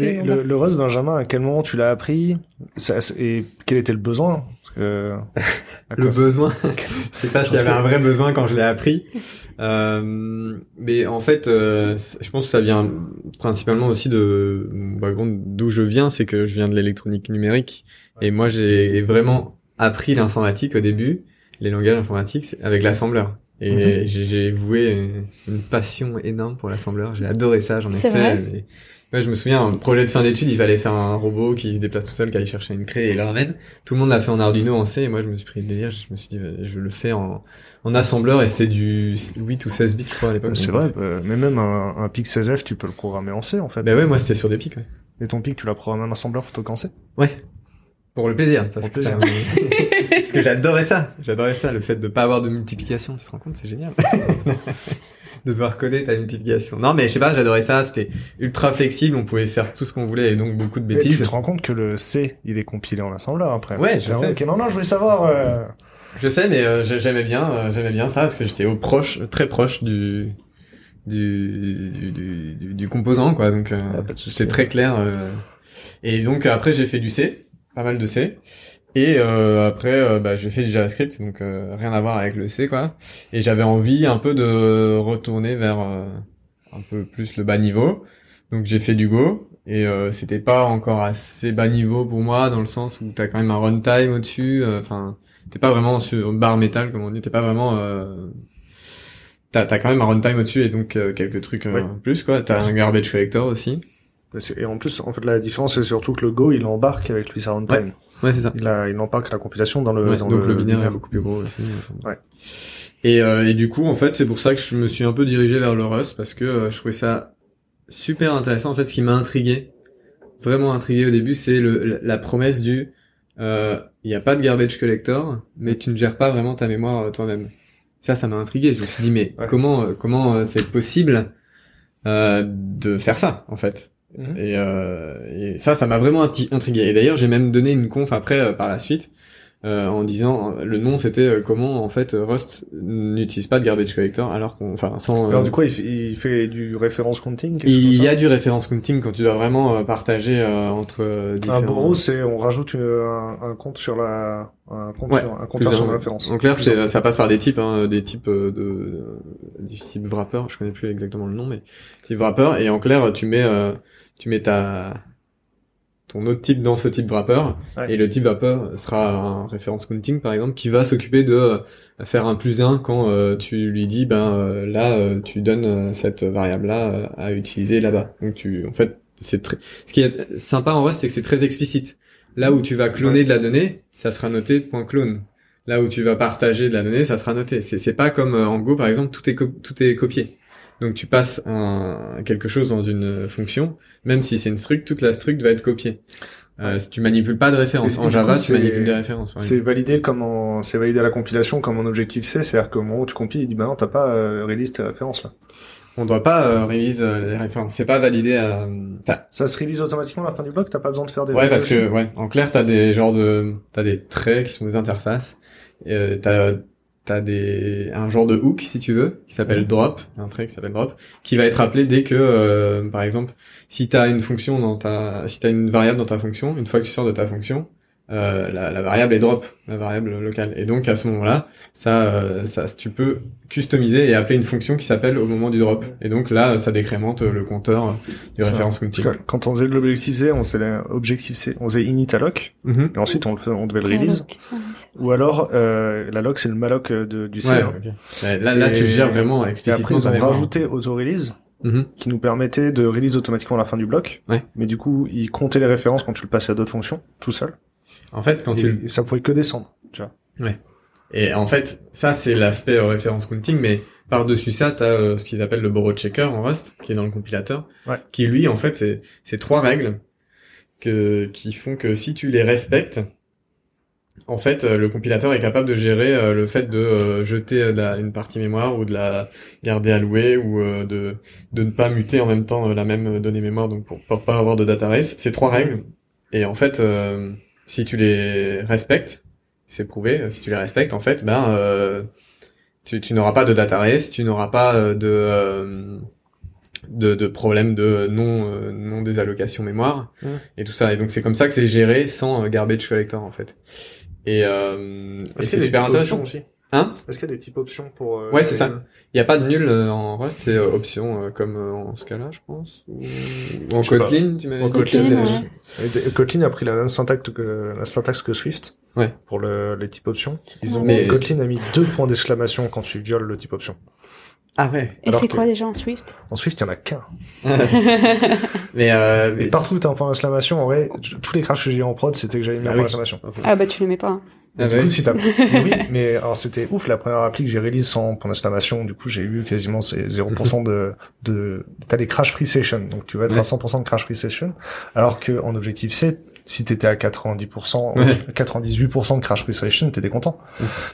Le, le Rust, Benjamin, à quel moment tu l'as appris? Ça, et quel était le besoin? Parce que, à Le besoin. je sais pas s'il y avait un vrai besoin quand je l'ai appris. Euh, mais en fait, euh, je pense que ça vient principalement aussi de mon background d'où je viens, c'est que je viens de l'électronique numérique. Et moi, j'ai vraiment appris l'informatique au début, les langages informatiques, avec l'assembleur. Et j'ai- j'ai voué une passion énorme pour l'assembleur. J'ai adoré ça, j'en ai C'est fait. vrai mais- Ouais, je me souviens, un projet de fin d'études, il fallait faire un robot qui se déplace tout seul, qui allait chercher une craie et le ramène. Tout le monde l'a fait en Arduino, en C, et moi je me suis pris le délire, je me suis dit, euh, je le fais en, en assembleur, et c'était du 8 ou 16 bits, je crois, à l'époque. C'est Donc, vrai, euh, mais même un, un PIC 16F, tu peux le programmer en C, en fait. Bah ouais, moi c'était sur des pics, ouais. Et ton PIC, tu l'as programmé en assembleur plutôt qu'en C? Ouais. Pour le plaisir, parce Pour que, ça- parce que j'adorais ça. J'adorais ça, le fait de pas avoir de multiplication, tu te rends compte, c'est génial. de devoir coder ta multiplication. Non, mais je sais pas, j'adorais ça. C'était ultra flexible. On pouvait faire tout ce qu'on voulait et donc beaucoup de bêtises. tu te rends compte que le C, il est compilé en assembleur après. Ouais, je sais. Ok, non, non, je voulais savoir. euh, Je sais, mais euh, j'ai- j'aimais bien, euh, j'aimais bien ça parce que j'étais au proche, très proche du du du, du, du- du composant, quoi. Donc Ah, c'était très clair. Et donc après j'ai fait du C, pas mal de C. Et euh, après euh, bah, j'ai fait du JavaScript, donc euh, rien à voir avec le C, quoi. Et j'avais envie un peu de retourner vers euh, un peu plus le bas niveau. Donc j'ai fait du Go. Et euh, c'était pas encore assez bas niveau pour moi dans le sens où t'as quand même un runtime au-dessus. euh, Enfin, t'es pas vraiment sur bar métal comme on dit. T'es pas vraiment. Euh... T'as t'as quand même un runtime au-dessus et donc euh, quelques trucs Oui. en plus quoi. T'as un garbage collector aussi. Et en plus, en fait, la différence, c'est surtout que le Go, il embarque avec lui sa runtime. Ouais, c'est ça. Il, a, il embarque la compilation dans le, Ouais, dans donc le, binaire, binaire. est beaucoup plus gros aussi. Ouais. Et, euh, et du coup, en fait, c'est pour ça que je me suis un peu dirigé vers le Rust parce que euh, je trouvais ça super intéressant. En fait, ce qui m'a intrigué, vraiment intrigué au début, c'est le, la, promesse du euh, il n'y a pas de garbage collector, mais tu ne gères pas vraiment ta mémoire euh, toi-même. Ça, ça m'a intrigué. Je me suis dit, mais Ouais. comment euh, comment euh, c'est possible euh, de faire ça, en fait? Mhm. et, euh, et ça, ça m'a vraiment intrigué. Et d'ailleurs, j'ai même donné une conf après euh, par la suite euh, en disant le nom c'était euh, comment en fait Rust n'utilise pas de garbage collector alors qu'on, enfin sans. Alors euh, du coup, il fait, il fait du référence counting il y a du reference counting quand tu dois vraiment partager euh, entre euh, Un différents. bourreau, c'est on rajoute une- un, un compte sur la un compte Ouais, sur, un compteur sur la référence. En clair, c'est, ça passe par des types, hein, des types de, de- du type wrapper. Je connais plus exactement le nom, mais type wrapper. Et en clair, tu mets, euh, tu mets ta ton autre type dans ce type wrapper, Ouais. et le type wrapper sera un référence counting par exemple, qui va s'occuper de euh, faire un plus un quand euh, tu lui dis ben euh, là tu donnes cette variable là à utiliser là-bas. Donc tu, en fait, c'est très. Ce qui est sympa en Rust, c'est que c'est très explicite. Là où tu vas cloner de la donnée, ça sera noté point .clone. Là où tu vas partager de la donnée, ça sera noté. C'est c'est pas comme en Go par exemple, tout est co- tout est copié. Donc tu passes un, quelque chose dans une euh, fonction, même si c'est une struct, toute la struct va être copiée. Euh, tu manipules pas de références. En Java, coup, tu manipules des références. par C'est validé comme en, c'est validé à la compilation comme en objectif C, c'est-à-dire qu'au moment où tu compiles, il dit bah non, t'as pas euh, release tes références là. On doit pas euh, release euh, les références. C'est pas validé à. Enfin, Ça se release automatiquement à la fin du bloc, t'as pas besoin de faire des Ouais, parce que ouais, en clair, t'as des genres de, t'as des traits qui sont des interfaces. Euh, t'as t'as des un genre de hook si tu veux qui s'appelle drop, un trait qui s'appelle drop, qui va être appelé dès que, euh, par exemple, si t'as une fonction dans ta, si t'as une variable dans ta fonction, une fois que tu sors de ta fonction, euh, la, la variable est drop, la variable locale. Et donc à ce moment-là, ça, euh, ça, tu peux customiser et appeler une fonction qui s'appelle au moment du drop. Et donc là, ça décrémente le compteur du référence que quand on faisait de l'objectif C, on faisait l'objectif C, on faisait init alloc, Mhm. et ensuite on le fait, on devait le release. Ah, Ou alors, euh, la lock, c'est le malloc euh, de, du C. Ouais, hein. ok. Ouais, Là, là, tu Et- gères vraiment Et explicitement après, ils ont rajouté auto-release, Mhm. qui nous permettait de release automatiquement à la fin du bloc. Ouais. Mais du coup, il comptait les références quand tu le passais à d'autres fonctions, tout seul. En fait, quand et, tu... ça pouvait que descendre, tu vois. Et en fait, ça, c'est l'aspect référence counting, mais par-dessus ça, t'as euh, ce qu'ils appellent le borrow checker en Rust, qui est dans le compilateur, Ouais. qui lui, en fait, c'est, c'est trois règles que, qui font que si tu les respectes, en fait, euh, le compilateur est capable de gérer euh, le fait de euh, jeter de la- une partie mémoire ou de la garder allouée ou euh, de, de ne pas muter en même temps la même donnée mémoire, donc pour, pour pas avoir de data race. C'est trois règles. Et en fait, euh, si tu les respectes, c'est prouvé, si tu les respectes, en fait, ben, euh, tu, tu n'auras pas de data race, tu n'auras pas euh, de, euh, de, de problème de non, euh, non désallocation mémoire Mhm. et tout ça. Et donc c'est comme ça que c'est géré sans euh, garbage collector en fait. Et, euh, c'est des super intéressant. aussi? Hein Est-ce qu'il y a des types options pour... euh, Ouais, c'est ça. les- Il n'y a pas de nul euh, en Rust, c'est euh, option euh, comme euh, en Scala, je pense. Ou, ou en. Kotlin, tu m'avais dit. Kotlin, Kotlin, ouais. Et Kotlin a pris la même syntaxe que, la syntaxe que Swift. Ouais. Pour le, les types options. Ils ont, Mais- Kotlin a mis deux points d'exclamation quand tu violes le type option. Ah ouais. Et c'est que- quoi déjà en Swift? En Swift, il y en a qu'un. Mais, euh, Et mais- partout où t'as un point d'exclamation, en vrai, tous les crashs que j'ai eu en prod, c'était que j'avais mis Ah un point oui. d'exclamation. Ah bah tu l'aimais pas. hein. Ah du ouais. coup, si t'as, Mais oui, mais alors c'était ouf, la première appli que j'ai release sans point d'exclamation, du coup, j'ai eu quasiment ces 0% de, de, t'as les crash free session, donc tu vas être Ouais. à 100% de crash free session, alors que en objectif C, si t'étais à 90%, Ouais. 98% de crash free session, t'étais content.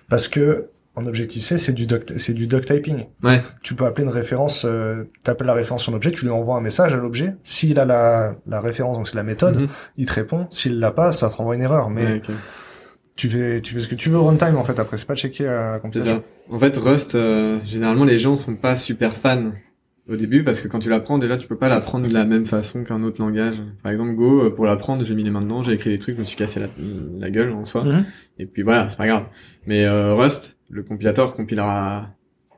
Parce que, en Objective C, c'est du duct, c'est du duct typing. Ouais. Tu peux appeler une référence, euh, t'appelles la référence sur l'objet, tu lui envoies un message à l'objet. S'il a la, la référence, donc c'est la méthode, Mhm. il te répond. S'il l'a pas, ça te renvoie une erreur. Mais. Tu fais, tu fais ce que tu veux au runtime, en fait. Après, c'est pas checké à la C'est compilation. ça. En fait, Rust, euh, généralement, les gens sont pas super fans au début parce que quand tu l'apprends, déjà, tu peux pas l'apprendre de la même façon qu'un autre langage. Par exemple, Go, euh, pour l'apprendre, j'ai mis les mains dedans, j'ai écrit des trucs, je me suis cassé la, la gueule en soi. Mhm. Et puis voilà, c'est pas grave. Mais euh, Rust, le compilateur compilera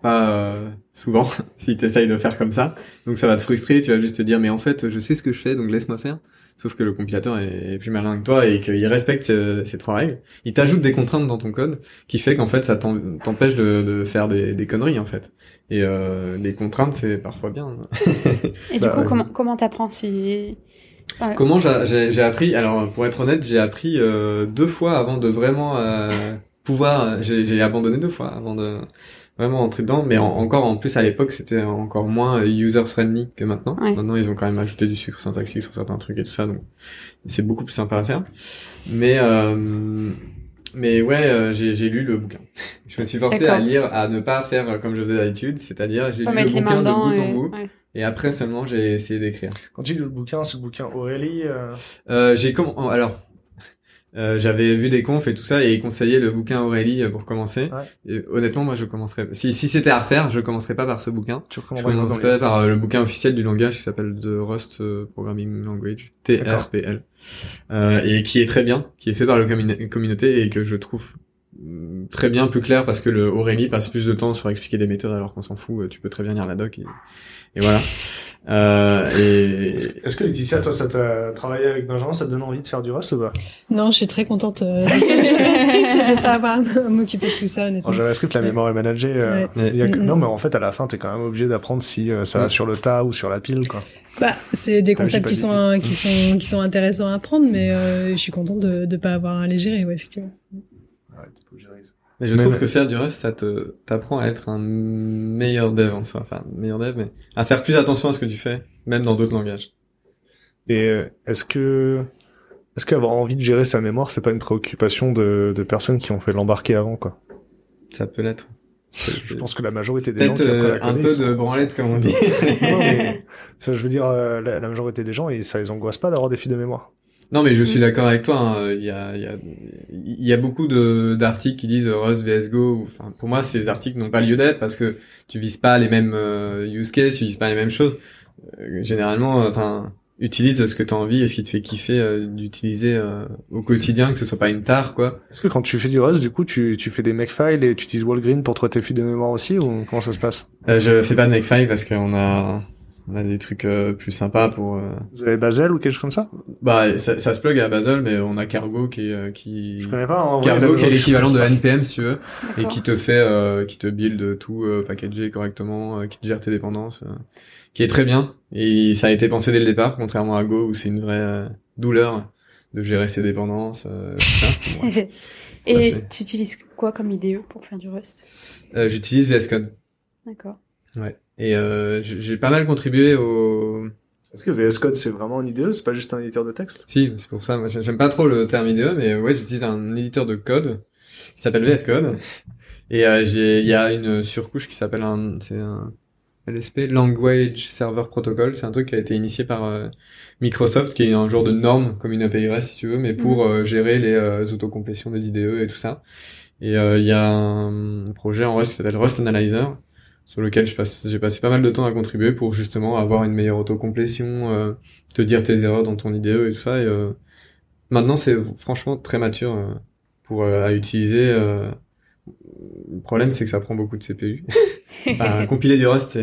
pas euh, souvent si tu essayes de faire comme ça. Donc ça va te frustrer, tu vas juste te dire mais en fait je sais ce que je fais donc laisse-moi faire. Sauf que le compilateur est, plus malin que toi et qu'il respecte ces, ces trois règles. Il t'ajoute des contraintes dans ton code qui fait qu'en fait ça t'empêche de, de faire des, des conneries en fait. Et euh, les contraintes c'est parfois bien. Et du Bah, coup, comment comment t'apprends si Ouais. Comment j'a- j'ai appris Alors pour être honnête, j'ai appris euh, deux fois avant de vraiment euh, pouvoir. J'ai abandonné deux fois avant de vraiment entrer dedans. Mais en- encore en plus à l'époque, c'était encore moins user friendly que maintenant. Ouais. Maintenant, ils ont quand même ajouté du sucre syntaxique sur certains trucs et tout ça, donc c'est beaucoup plus sympa à faire. Mais euh, mais ouais, euh, j'ai j'ai lu le bouquin. Je me suis forcé à lire, à ne pas faire comme je faisais d'habitude, c'est-à-dire j'ai lu le mettre les mains bouquin de dedans bout en et... bout, ouais. et après seulement j'ai essayé d'écrire. Quand tu lis le bouquin, c'est le bouquin Aurélie. euh, Euh, j'ai comm- oh, alors euh, j'avais vu des confs et tout ça et ils conseillaient le bouquin Aurélie euh, pour commencer. Ouais. Et honnêtement, moi je commencerais si si c'était à refaire, je commencerais pas par ce bouquin. Tu Je commencerais par euh, le bouquin officiel du langage qui s'appelle The Rust euh, Programming Language, TRPL, euh, et qui est très bien, qui est fait par la communauté et que je trouve très bien plus clair parce que le Aurélie passe plus de temps sur expliquer des méthodes alors qu'on s'en fout. euh, Tu peux très bien lire la doc et, et voilà. Euh, et Est-ce que Laetitia, toi, ça t'a travaillé avec Benjamin, ça te donne envie de faire du Rust ou pas? Non, je suis très contente euh, de JavaScript et de pas avoir à m'occuper de tout ça, honnêtement. En JavaScript, la Ouais. mémoire est managée. euh, Ouais. il y a que- Mm. Non, mais en fait, à la fin, t'es quand même obligé d'apprendre si euh, ça va Mm. sur le tas ou sur la pile, quoi. Bah, c'est des concepts qui sont, qui sont, qui sont intéressants à apprendre, mais euh, je suis contente de ne pas avoir à les gérer, ouais, effectivement. Ouais. Mais je Mais- trouve que faire du Rust, ça te t'apprend à être un meilleur dev en soi, enfin meilleur dev, mais à faire plus attention à ce que tu fais, même dans d'autres langages. Et euh, est-ce que est-ce qu'avoir envie de gérer sa mémoire, c'est pas une préoccupation de, de personnes qui ont fait l'embarquer avant, quoi? Ça peut l'être. Je pense que la majorité des gens Peut-être qui apprennent euh, à un peu sont- de branlette comme on dit. non, mais ça, je veux dire, euh, la, la majorité des gens, et ça les angoisse pas d'avoir des files de mémoire. Non mais je suis Mm. d'accord avec toi. hein, Il y a il y a il y a beaucoup de d'articles qui disent Rust vs Go. Enfin pour moi ces articles n'ont pas lieu d'être parce que tu vises pas les mêmes euh, use cases, tu vises pas les mêmes choses. Euh, généralement, euh, enfin utilise ce que tu as envie et ce qui te fait kiffer euh, d'utiliser euh, au quotidien, que ce soit pas une tare quoi. Est-ce que quand tu fais du Rust, du coup, tu, tu fais des makefiles et tu utilises Walgreen pour trouver tes files de mémoire aussi, ou comment ça se passe? Euh, je fais pas de makefile parce qu'on a on a des trucs euh, plus sympas pour euh, Vous avez Basel ou quelque chose comme ça? Bah ça, ça se plug à Basel mais on a Cargo qui est euh, qui Je connais pas. En Cargo qui est l'équivalent de NPM si tu veux et qui te fait euh, qui te build tout euh, packagé correctement euh, qui te gère tes dépendances euh, qui est très bien. Et ça a été pensé dès le départ contrairement à Go où c'est une vraie euh, douleur de gérer ses dépendances euh, tout ça. Et Ça, tu utilises quoi comme IDE pour faire du Rust? Euh, j'utilise VS Code. D'accord. ouais et euh, j'ai j'ai pas mal contribué au Est-ce que VS Code, c'est vraiment un IDE C'est pas juste un éditeur de texte? Si, c'est pour ça. Moi, j'aime pas trop le terme IDE, mais ouais, j'utilise un éditeur de code qui s'appelle VS Code. Et euh, j'ai, il y a une surcouche qui s'appelle un, c'est un LSP, Language Server Protocol. C'est un truc qui a été initié par euh, Microsoft, qui est un genre de norme comme une API REST si tu veux, mais pour euh, gérer les euh, autocomplétions des IDE et tout ça. Et euh, il y a un projet en Rust qui s'appelle Rust Analyzer sur lequel je passe, j'ai passé pas mal de temps à contribuer pour justement avoir une meilleure autocomplétion, euh, te dire tes erreurs dans ton IDE et tout ça. Et euh, maintenant, c'est franchement très mature euh, pour euh, à utiliser. euh, le problème, c'est que ça prend beaucoup de CPU. Enfin, compiler du Rust,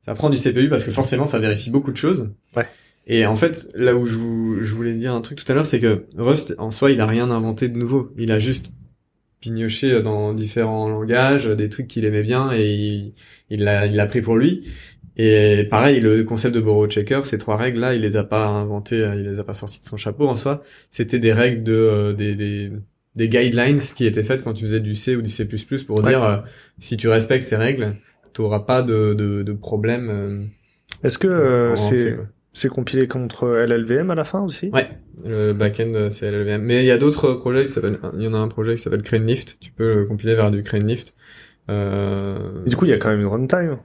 ça prend du CPU parce que forcément, ça vérifie beaucoup de choses. Ouais. Et en fait, là où je, vous- je voulais dire un truc tout à l'heure, c'est que Rust, en soi, il a rien inventé de nouveau. Il a juste pignoché dans différents langages, des trucs qu'il aimait bien et il, il l'a, il l'a pris pour lui. Et pareil, le concept de borrow checker, ces trois règles là, il les a pas inventées, il les a pas sorties de son chapeau en soi. C'était des règles de euh, des, des des guidelines qui étaient faites quand tu faisais du C ou du C++ pour Ouais. dire euh, si tu respectes ces règles, tu pas de de, de problème. euh, Est-ce que euh, c'est. C'est compilé contre LLVM à la fin aussi? Ouais, le back-end c'est LLVM. Mais il y a d'autres projets qui s'appellent, il y en a un projet qui s'appelle CraneLift. Tu peux le compiler vers du CraneLift. Euh... Et du coup, il y a quand même une runtime.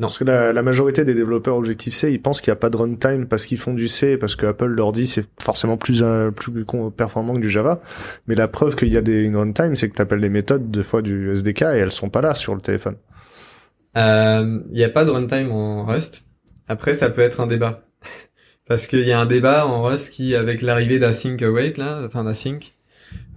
Non. Parce que la, la majorité des développeurs Objective-C, ils pensent qu'il n'y a pas de runtime parce qu'ils font du C, parce que Apple leur dit c'est forcément plus euh, plus performant que du Java. Mais la preuve qu'il y a des, une runtime, c'est que tu appelles les méthodes deux fois du SDK et elles sont pas là sur le téléphone. Euh, Il n'y a pas de runtime en Rust. Après, ça peut être un débat. Parce qu'il y a un débat en Rust qui, avec l'arrivée d'async await, là, enfin d'async,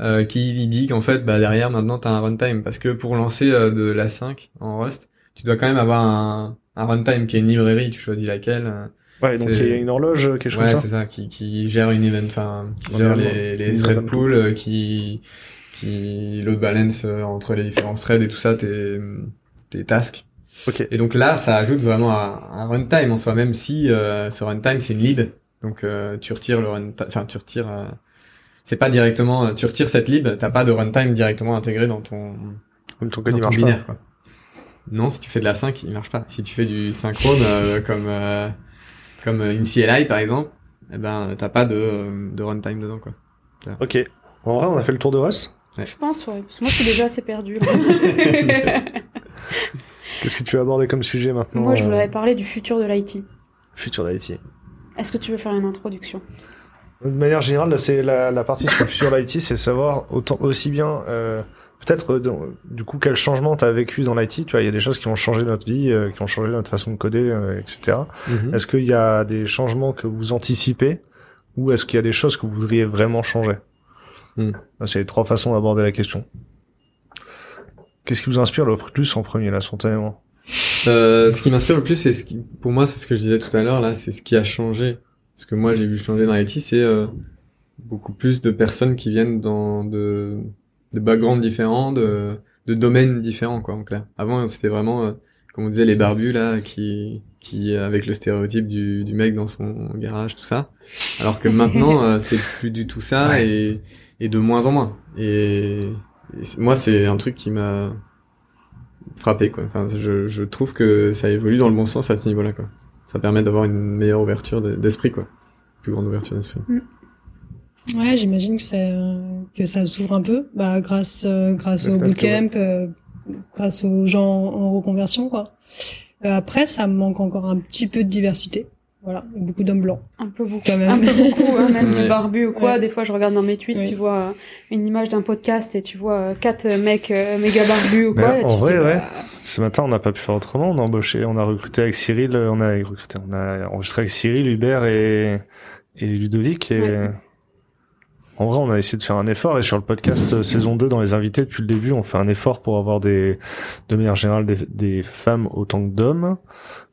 euh, qui dit qu'en fait, bah, derrière, maintenant, t'as un runtime. Parce que pour lancer euh, de l'async en Rust, tu dois quand même avoir un, un runtime qui est une librairie, tu choisis laquelle. euh, Ouais, donc il y a une horloge, quelque chose Ouais, comme ça. c'est ça, qui, qui gère une event, enfin, qui gère les, les thread pools, euh, qui, qui load balance euh, entre les différents threads et tout ça, tes, tes tasks. Ok. Et donc là, ça ajoute vraiment un, un runtime en soi, même si euh, ce runtime c'est une lib. Donc euh, tu retires le runtime, enfin tu retires, euh, c'est pas directement, euh, tu retires cette lib, t'as pas de runtime directement intégré dans ton, Comme ton dans code, il ton marche binaire. Quoi. Non, si tu fais de la sync, il marche pas. Si tu fais du synchrone euh, comme euh, comme une CLI par exemple, eh ben t'as pas de, euh, de runtime dedans quoi. Ok. En vrai, on a fait le tour de Rust. Je pense, ouais. Parce que moi, je suis déjà assez perdue. Qu'est-ce que tu veux aborder comme sujet maintenant moi, je euh, voudrais parler du futur de l'IT. Futur d'IT. Est-ce que tu veux faire une introduction? De manière générale, là, c'est la, la partie sur le futur d'IT, c'est savoir autant aussi bien euh, peut-être euh, du coup quel changement t'as vécu dans l'IT. Tu vois, il y a des choses qui ont changé notre vie, euh, qui ont changé notre façon de coder, euh, etc. Mhm. Est-ce qu'il y a des changements que vous anticipez ou est-ce qu'il y a des choses que vous voudriez vraiment changer? Là, C'est les trois façons d'aborder la question. Qu'est-ce qui vous inspire le plus en premier, là, spontanément Euh, ce qui m'inspire le plus, c'est ce qui, pour moi, c'est ce que je disais tout à l'heure là, c'est ce qui a changé. Ce que moi j'ai vu changer dans l'IT, c'est euh, beaucoup plus de personnes qui viennent dans de, de backgrounds différents, de, de domaines différents quoi en clair. Avant c'était vraiment, euh, comme on disait, les barbus là, qui, qui avec le stéréotype du, du mec dans son garage, tout ça. Alors que maintenant euh, c'est plus du tout ça et, et de moins en moins. Et, moi c'est un truc qui m'a frappé quoi. Enfin, je, je trouve que ça évolue dans le bon sens à ce niveau-là quoi. Ça permet d'avoir une meilleure ouverture de- d'esprit quoi. Plus grande ouverture d'esprit. Ouais, j'imagine que ça, que ça s'ouvre un peu, bah, grâce, euh, grâce Le au bootcamp, euh, grâce aux gens en reconversion, quoi. Euh, après, ça me manque encore un petit peu de diversité. Voilà, beaucoup d'hommes blancs, Un peu beaucoup. quand même. Un peu beaucoup, hein, même Ouais. du barbu ou quoi. Ouais. Des fois, je regarde dans mes tweets, tu vois euh, une image d'un podcast et tu vois euh, quatre euh, mecs euh, méga barbus ou quoi. Et en tu vrai, dis, ouais. bah, Ce matin, on n'a pas pu faire autrement. On a embauché, on a recruté avec Cyril, on a recruté, on a enregistré avec Cyril, Hubert et, et Ludovic. Et Ouais. en vrai, on a essayé de faire un effort. Et sur le podcast saison 2, dans les invités, depuis le début, on fait un effort pour avoir des, de manière générale, des, des femmes autant que d'hommes,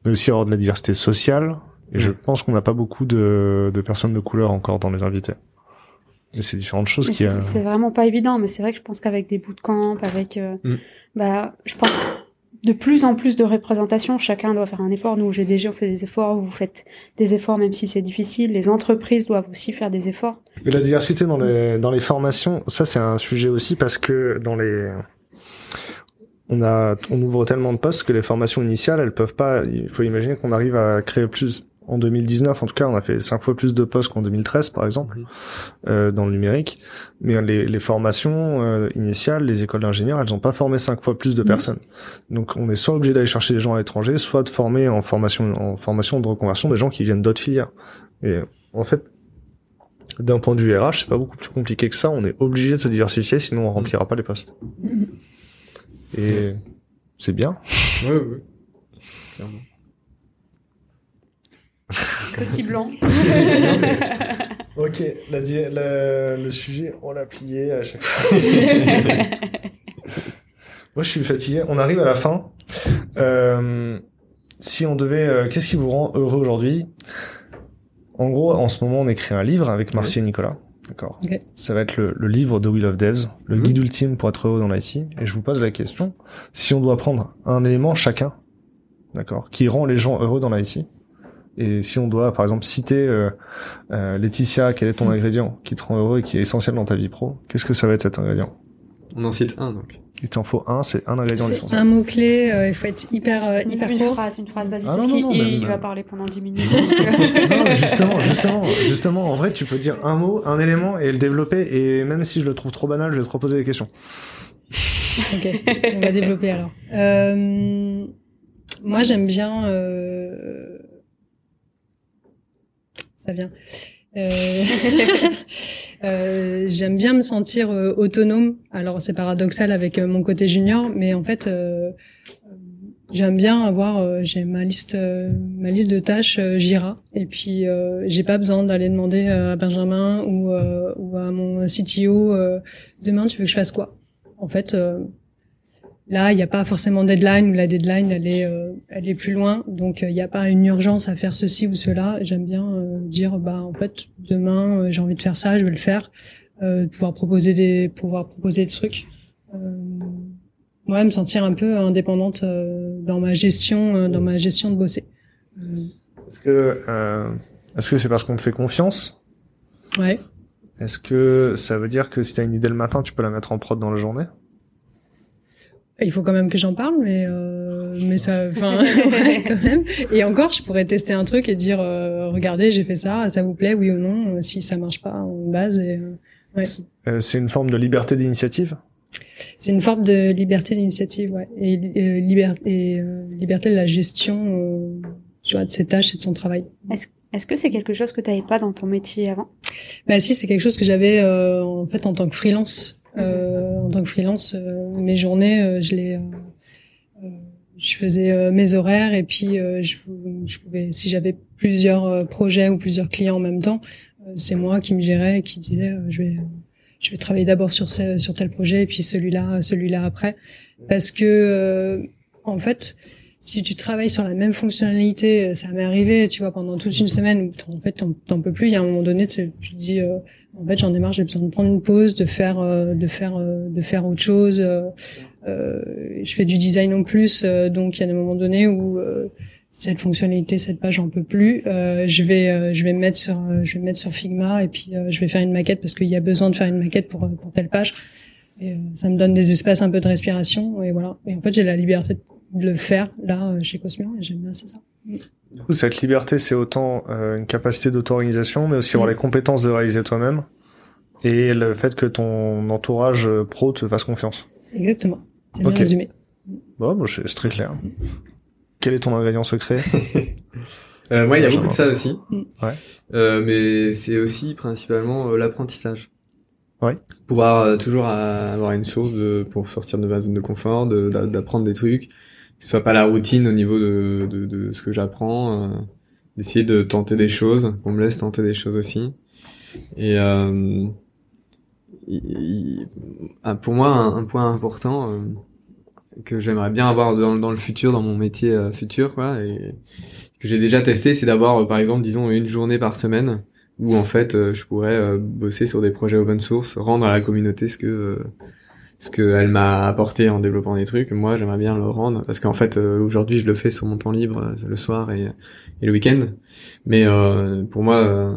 mais aussi avoir de la diversité sociale. Et je Mm. pense qu'on n'a pas beaucoup de, de personnes de couleur encore dans les invités. Et c'est différentes choses Mais qui. c'est euh, c'est vraiment pas évident, mais c'est vrai que je pense qu'avec des bootcamps, avec, euh, Mm. bah, je pense de plus en plus de représentation, chacun doit faire un effort. Nous, au GDG, on fait des efforts, vous faites des efforts même si c'est difficile. Les entreprises doivent aussi faire des efforts. Et la diversité dans les dans les formations, ça c'est un sujet aussi parce que dans les on a on ouvre tellement de postes que les formations initiales, elles peuvent pas il faut imaginer qu'on arrive à créer plus en 2019 en tout cas, on a fait cinq fois plus de postes qu'en 2013 par exemple Mhm. euh, dans le numérique, mais les, les formations euh, initiales, les écoles d'ingénieurs, elles ont pas formé cinq fois plus de personnes. Donc on est soit obligé d'aller chercher des gens à l'étranger, soit de former en formation en formation de reconversion des gens qui viennent d'autres filières. Et en fait, d'un point de vue RH, c'est pas beaucoup plus compliqué que ça. On est obligé de se diversifier, sinon on remplira pas les postes. Et c'est bien. Ouais, ouais, ouais. Clairement. Petit blanc. Ok, la, di- la- le sujet, on l'a plié à chaque fois. Moi, je suis fatigué. On arrive à la fin. Euh, si on devait, euh, qu'est-ce qui vous rend heureux aujourd'hui? En gros, en ce moment, on écrit un livre avec Marcy et Nicolas. D'accord. Ça va être le, le livre de Will of Devs, le Mhm. guide ultime pour être heureux dans l'IT. Et je vous pose la question si on doit prendre un élément chacun, d'accord, qui rend les gens heureux dans l'IT. Et si on doit, par exemple, citer euh, euh, Laetitia, quel est ton ingrédient qui te rend heureux et qui est essentiel dans ta vie pro? Qu'est-ce que ça va être cet ingrédient? On en cite un donc. Il t'en faut un, c'est un ingrédient C'est indispensable. un mot clé. il faut être hyper euh, Une- hyper une court. phrase, une phrase basique, Ah, parce non, qu'il non, non, il- même- il va parler pendant 10 minutes. euh, Non, justement, justement, justement, en vrai, tu peux dire un mot, un élément et le développer. Et même si je le trouve trop banal, je vais te reposer des questions. Ok, on va développer alors. Euh, moi, j'aime bien. euh, Euh, euh, j'aime bien me sentir euh, autonome. Alors c'est paradoxal avec mon côté junior, mais en fait, j'aime bien avoir. j'ai ma liste, ma liste de tâches Jira, et puis j'ai pas besoin d'aller demander à Benjamin ou, ou à mon CTO demain tu veux que je fasse quoi? En fait. Là, il n'y a pas forcément de deadline, ou la deadline, elle est, euh, elle est plus loin. Donc, euh, il n'y a pas une urgence à faire ceci ou cela. J'aime bien euh, dire, bah, en fait, demain, euh, j'ai envie de faire ça, je vais le faire. Euh, pouvoir proposer des, pouvoir proposer des trucs. Ouais, me sentir un peu indépendante euh, dans ma gestion, dans ma gestion de bosser. Est-ce que, euh, est-ce que c'est parce qu'on te fait confiance? Ouais. Est-ce que ça veut dire que si t'as une idée le matin, tu peux la mettre en prod dans la journée? Il faut quand même que j'en parle, mais euh, mais ça, enfin, ouais, quand même. Et encore, je pourrais tester un truc et dire, euh, regardez, j'ai fait ça, ça vous plaît, oui ou non. Euh, Si ça marche pas, on base. Et, euh, ouais. Euh, C'est une forme de liberté d'initiative? C'est une forme de liberté d'initiative, ouais, et, euh, liber- et euh, liberté de la gestion, euh, tu vois, de ses tâches et de son travail. Est-ce est-ce que c'est quelque chose que tu n'avais pas dans ton métier avant? Bah si, c'est quelque chose que j'avais euh, en fait en tant que freelance. Euh, en tant que freelance, euh, mes journées, euh, je les, euh, je faisais euh, mes horaires et puis euh, je, je pouvais, si j'avais plusieurs projets ou plusieurs clients en même temps, euh, c'est moi qui me gérais et qui disais, euh, je vais, je vais travailler d'abord sur ce, sur tel projet et puis celui-là, celui-là après, parce que euh, en fait, si tu travailles sur la même fonctionnalité, ça m'est arrivé, tu vois, pendant toute une semaine où en fait t'en, peux plus. Il y a un moment donné, tu, tu dis, euh, en fait, j'en ai marre, j'ai besoin de prendre une pause, de faire, euh, de faire, euh, de faire autre chose. euh, je fais du design en plus, donc il y a des moments donnés où cette fonctionnalité, cette page, j'en peux plus. Je vais, je vais me mettre sur, je vais me mettre sur Figma et puis je vais faire une maquette parce qu'il y a besoin de faire une maquette pour pour telle page. Et, ça me donne des espaces un peu de respiration et voilà. Et en fait, j'ai la liberté de le faire là chez Cosmian et j'aime bien ça. Du coup, cette liberté, c'est autant euh, une capacité d'auto-organisation, mais aussi avoir Mm. les compétences de réaliser toi-même, et le fait que ton entourage euh, pro te fasse confiance. Exactement. C'est bien Ok. résumé. Bon, bon, c'est c'est très clair. Quel est ton ingrédient secret Euh, moi, il y a beaucoup de ça aussi. Mm. Ouais. Euh, mais c'est aussi principalement euh, l'apprentissage. Ouais. Pouvoir euh, toujours avoir une source de pour sortir de ma zone de confort, de- d'apprendre des trucs, soit pas la routine au niveau de, de, de ce que j'apprends, euh, d'essayer de tenter des choses, qu'on me laisse tenter des choses aussi. Et euh, pour moi, un, point important euh, que j'aimerais bien avoir dans, dans le futur, dans mon métier euh, futur, quoi, et que j'ai déjà testé, c'est d'avoir, euh, par exemple, disons, une journée par semaine où en fait, je pourrais bosser sur des projets open source, rendre à la communauté ce que ce qu'elle m'a apporté en développant des trucs. Moi, j'aimerais bien le rendre parce qu'en fait, euh, aujourd'hui, je le fais sur mon temps libre, euh, le soir et, et le week-end. Mais euh, pour moi, euh,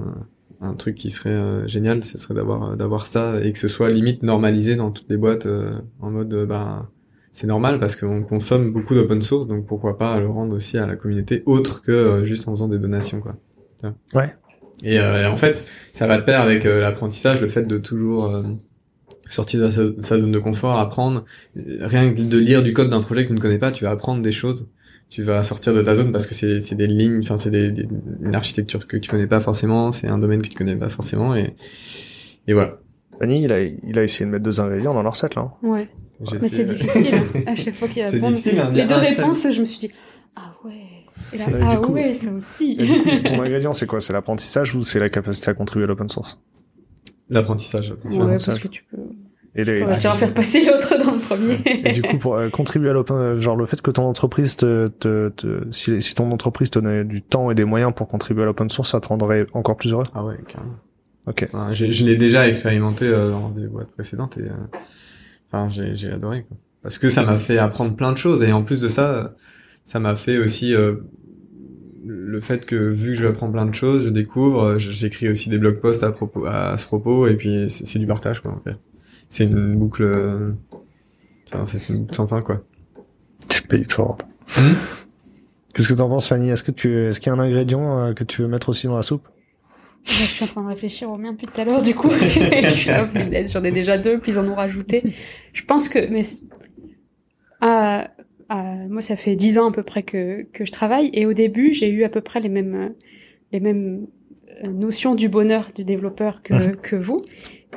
un truc qui serait euh, génial, ce serait d'avoir d'avoir ça et que ce soit limite normalisé dans toutes les boîtes euh, en mode, euh, bah c'est normal parce qu'on consomme beaucoup d'open source, donc pourquoi pas le rendre aussi à la communauté autre que euh, juste en faisant des donations, quoi. Ouais. Et, euh, et en fait, ça va de pair avec euh, l'apprentissage, le fait de toujours euh, sortir de sa, de sa zone de confort, apprendre. Rien que de lire du code d'un projet que tu ne connais pas, tu vas apprendre des choses. Tu vas sortir de ta zone parce que c'est c'est des lignes, enfin c'est des, des- une architecture que tu connais pas forcément, c'est un domaine que tu connais pas forcément et et voilà. Fanny, il a, il a essayé de mettre deux ingrédients dans leur set, là. hein. Ouais. J'ai Mais c'est euh, difficile. À chaque fois qu'il y a les il y deux seul. réponses, je me suis dit ah ouais. Et là, du ah coup- ouais, ça aussi. Et du coup, ton ingrédient, c'est quoi? C'est l'apprentissage ou c'est la capacité à contribuer à l'open source? L'apprentissage. ouais, parce que tu peux. Et, les- On va sûrement faire passer l'autre dans le premier. et du coup, pour euh, contribuer à l'open, euh, genre le fait que ton entreprise te, te, te- si, si ton entreprise te donnait du temps et des moyens pour contribuer à l'open source, ça te rendrait encore plus heureux? Ah ouais, carrément. Ok. Je l'ai déjà expérimenté euh, dans des boîtes précédentes et euh, enfin j'ai j'ai adoré quoi. Parce que ça m'a fait apprendre plein de choses et en plus de ça, ça m'a fait aussi euh, le fait que vu que je apprends plein de choses, je découvre, j'écris aussi des blog posts à propos à ce propos et puis c'est c'est du partage quoi. en fait. C'est une boucle. euh, Enfin, c'est sans fin quoi. Tu payes forte. Qu'est-ce que t'en penses, Fanny? Est-ce que tu, est-ce qu'il y a un ingrédient euh, que tu veux mettre aussi dans la soupe? Je suis en train de réfléchir au mien depuis tout à l'heure, du coup. J'en ai déjà deux, puis ils en ont rajouté. Je pense que, mais, ah, moi, ça fait dix ans à peu près que, que je travaille, et au début, j'ai eu à peu près les mêmes, les mêmes euh, notions du bonheur du développeur que, que vous.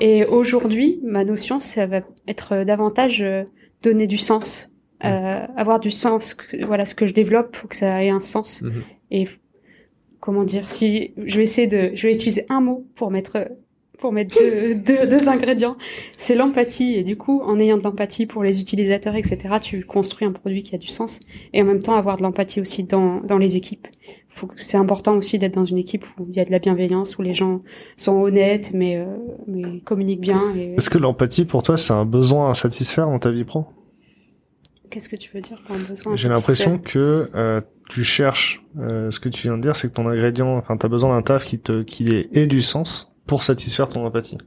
Et aujourd'hui, ma notion, ça va être davantage euh, donner du sens, mhm. euh, avoir du sens. Voilà, ce que je développe, faut que ça ait un sens. Mhm. Et comment dire, si je vais essayer de, je vais utiliser un mot pour mettre pour mettre deux, deux, deux ingrédients, c'est l'empathie. Et du coup, en ayant de l'empathie pour les utilisateurs, etc., tu construis un produit qui a du sens. Et en même temps, avoir de l'empathie aussi dans, dans les équipes. C'est important aussi d'être dans une équipe où il y a de la bienveillance, où les gens sont honnêtes, mais, euh, mais communiquent bien. Est-ce que l'empathie, pour toi, c'est un besoin à satisfaire dans ta vie pro? Qu'est-ce que tu veux dire par un besoin J'ai l'impression que euh, tu cherches, euh, ce que tu viens de dire, c'est que ton ingrédient, enfin, t'as besoin d'un taf qui te, qui ait du sens pour satisfaire ton empathie.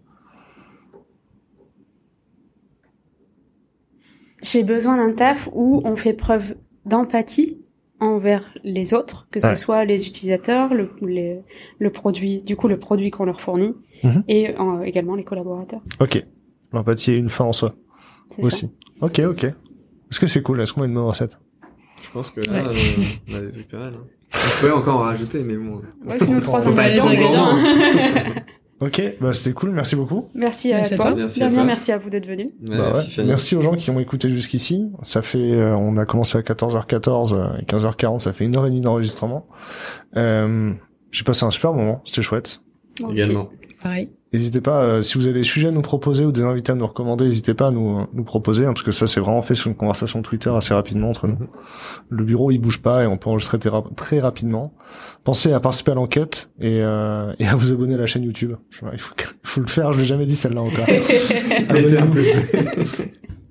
J'ai besoin d'un taf où on fait preuve d'empathie envers les autres, que ce soit les utilisateurs, le, le produit, du coup le produit qu'on leur fournit, mhm. et également les collaborateurs. Ok, l'empathie est une fin en soi. Aussi. Ça. Ok, ok. Est-ce que c'est cool? Est-ce qu'on a une bonne recette Je pense que là, on a des trucs pas mal. Hein. On pourrait encore en rajouter, mais bon. Ouais, nous trois ingrédients. Ok, bah c'était cool, merci beaucoup. Merci, à toi. Merci, à, merci à vous d'être venus. Bah merci, aux gens qui ont écouté jusqu'ici. Ça fait, euh, on a commencé à 14h14 euh, et 15h40, ça fait une heure et demie d'enregistrement. Euh, J'ai passé un super moment, c'était chouette. Également. Pareil. N'hésitez pas, euh, si vous avez des sujets à nous proposer ou des invités à nous recommander, n'hésitez pas à nous, nous proposer, hein, parce que ça c'est vraiment fait sur une conversation Twitter assez rapidement entre nous. Le bureau il bouge pas et on peut enregistrer très rapidement. Pensez à participer à l'enquête et, euh, et à vous abonner à la chaîne YouTube. il, faut, faut le faire, je l'ai jamais dit celle-là encore.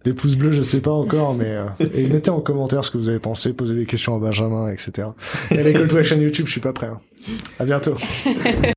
Les pouces bleus, je sais pas encore, mais euh, et mettez en commentaire ce que vous avez pensé, posez des questions à Benjamin, etc. Et à l'école de la chaîne YouTube, je suis pas prêt. Hein. À bientôt.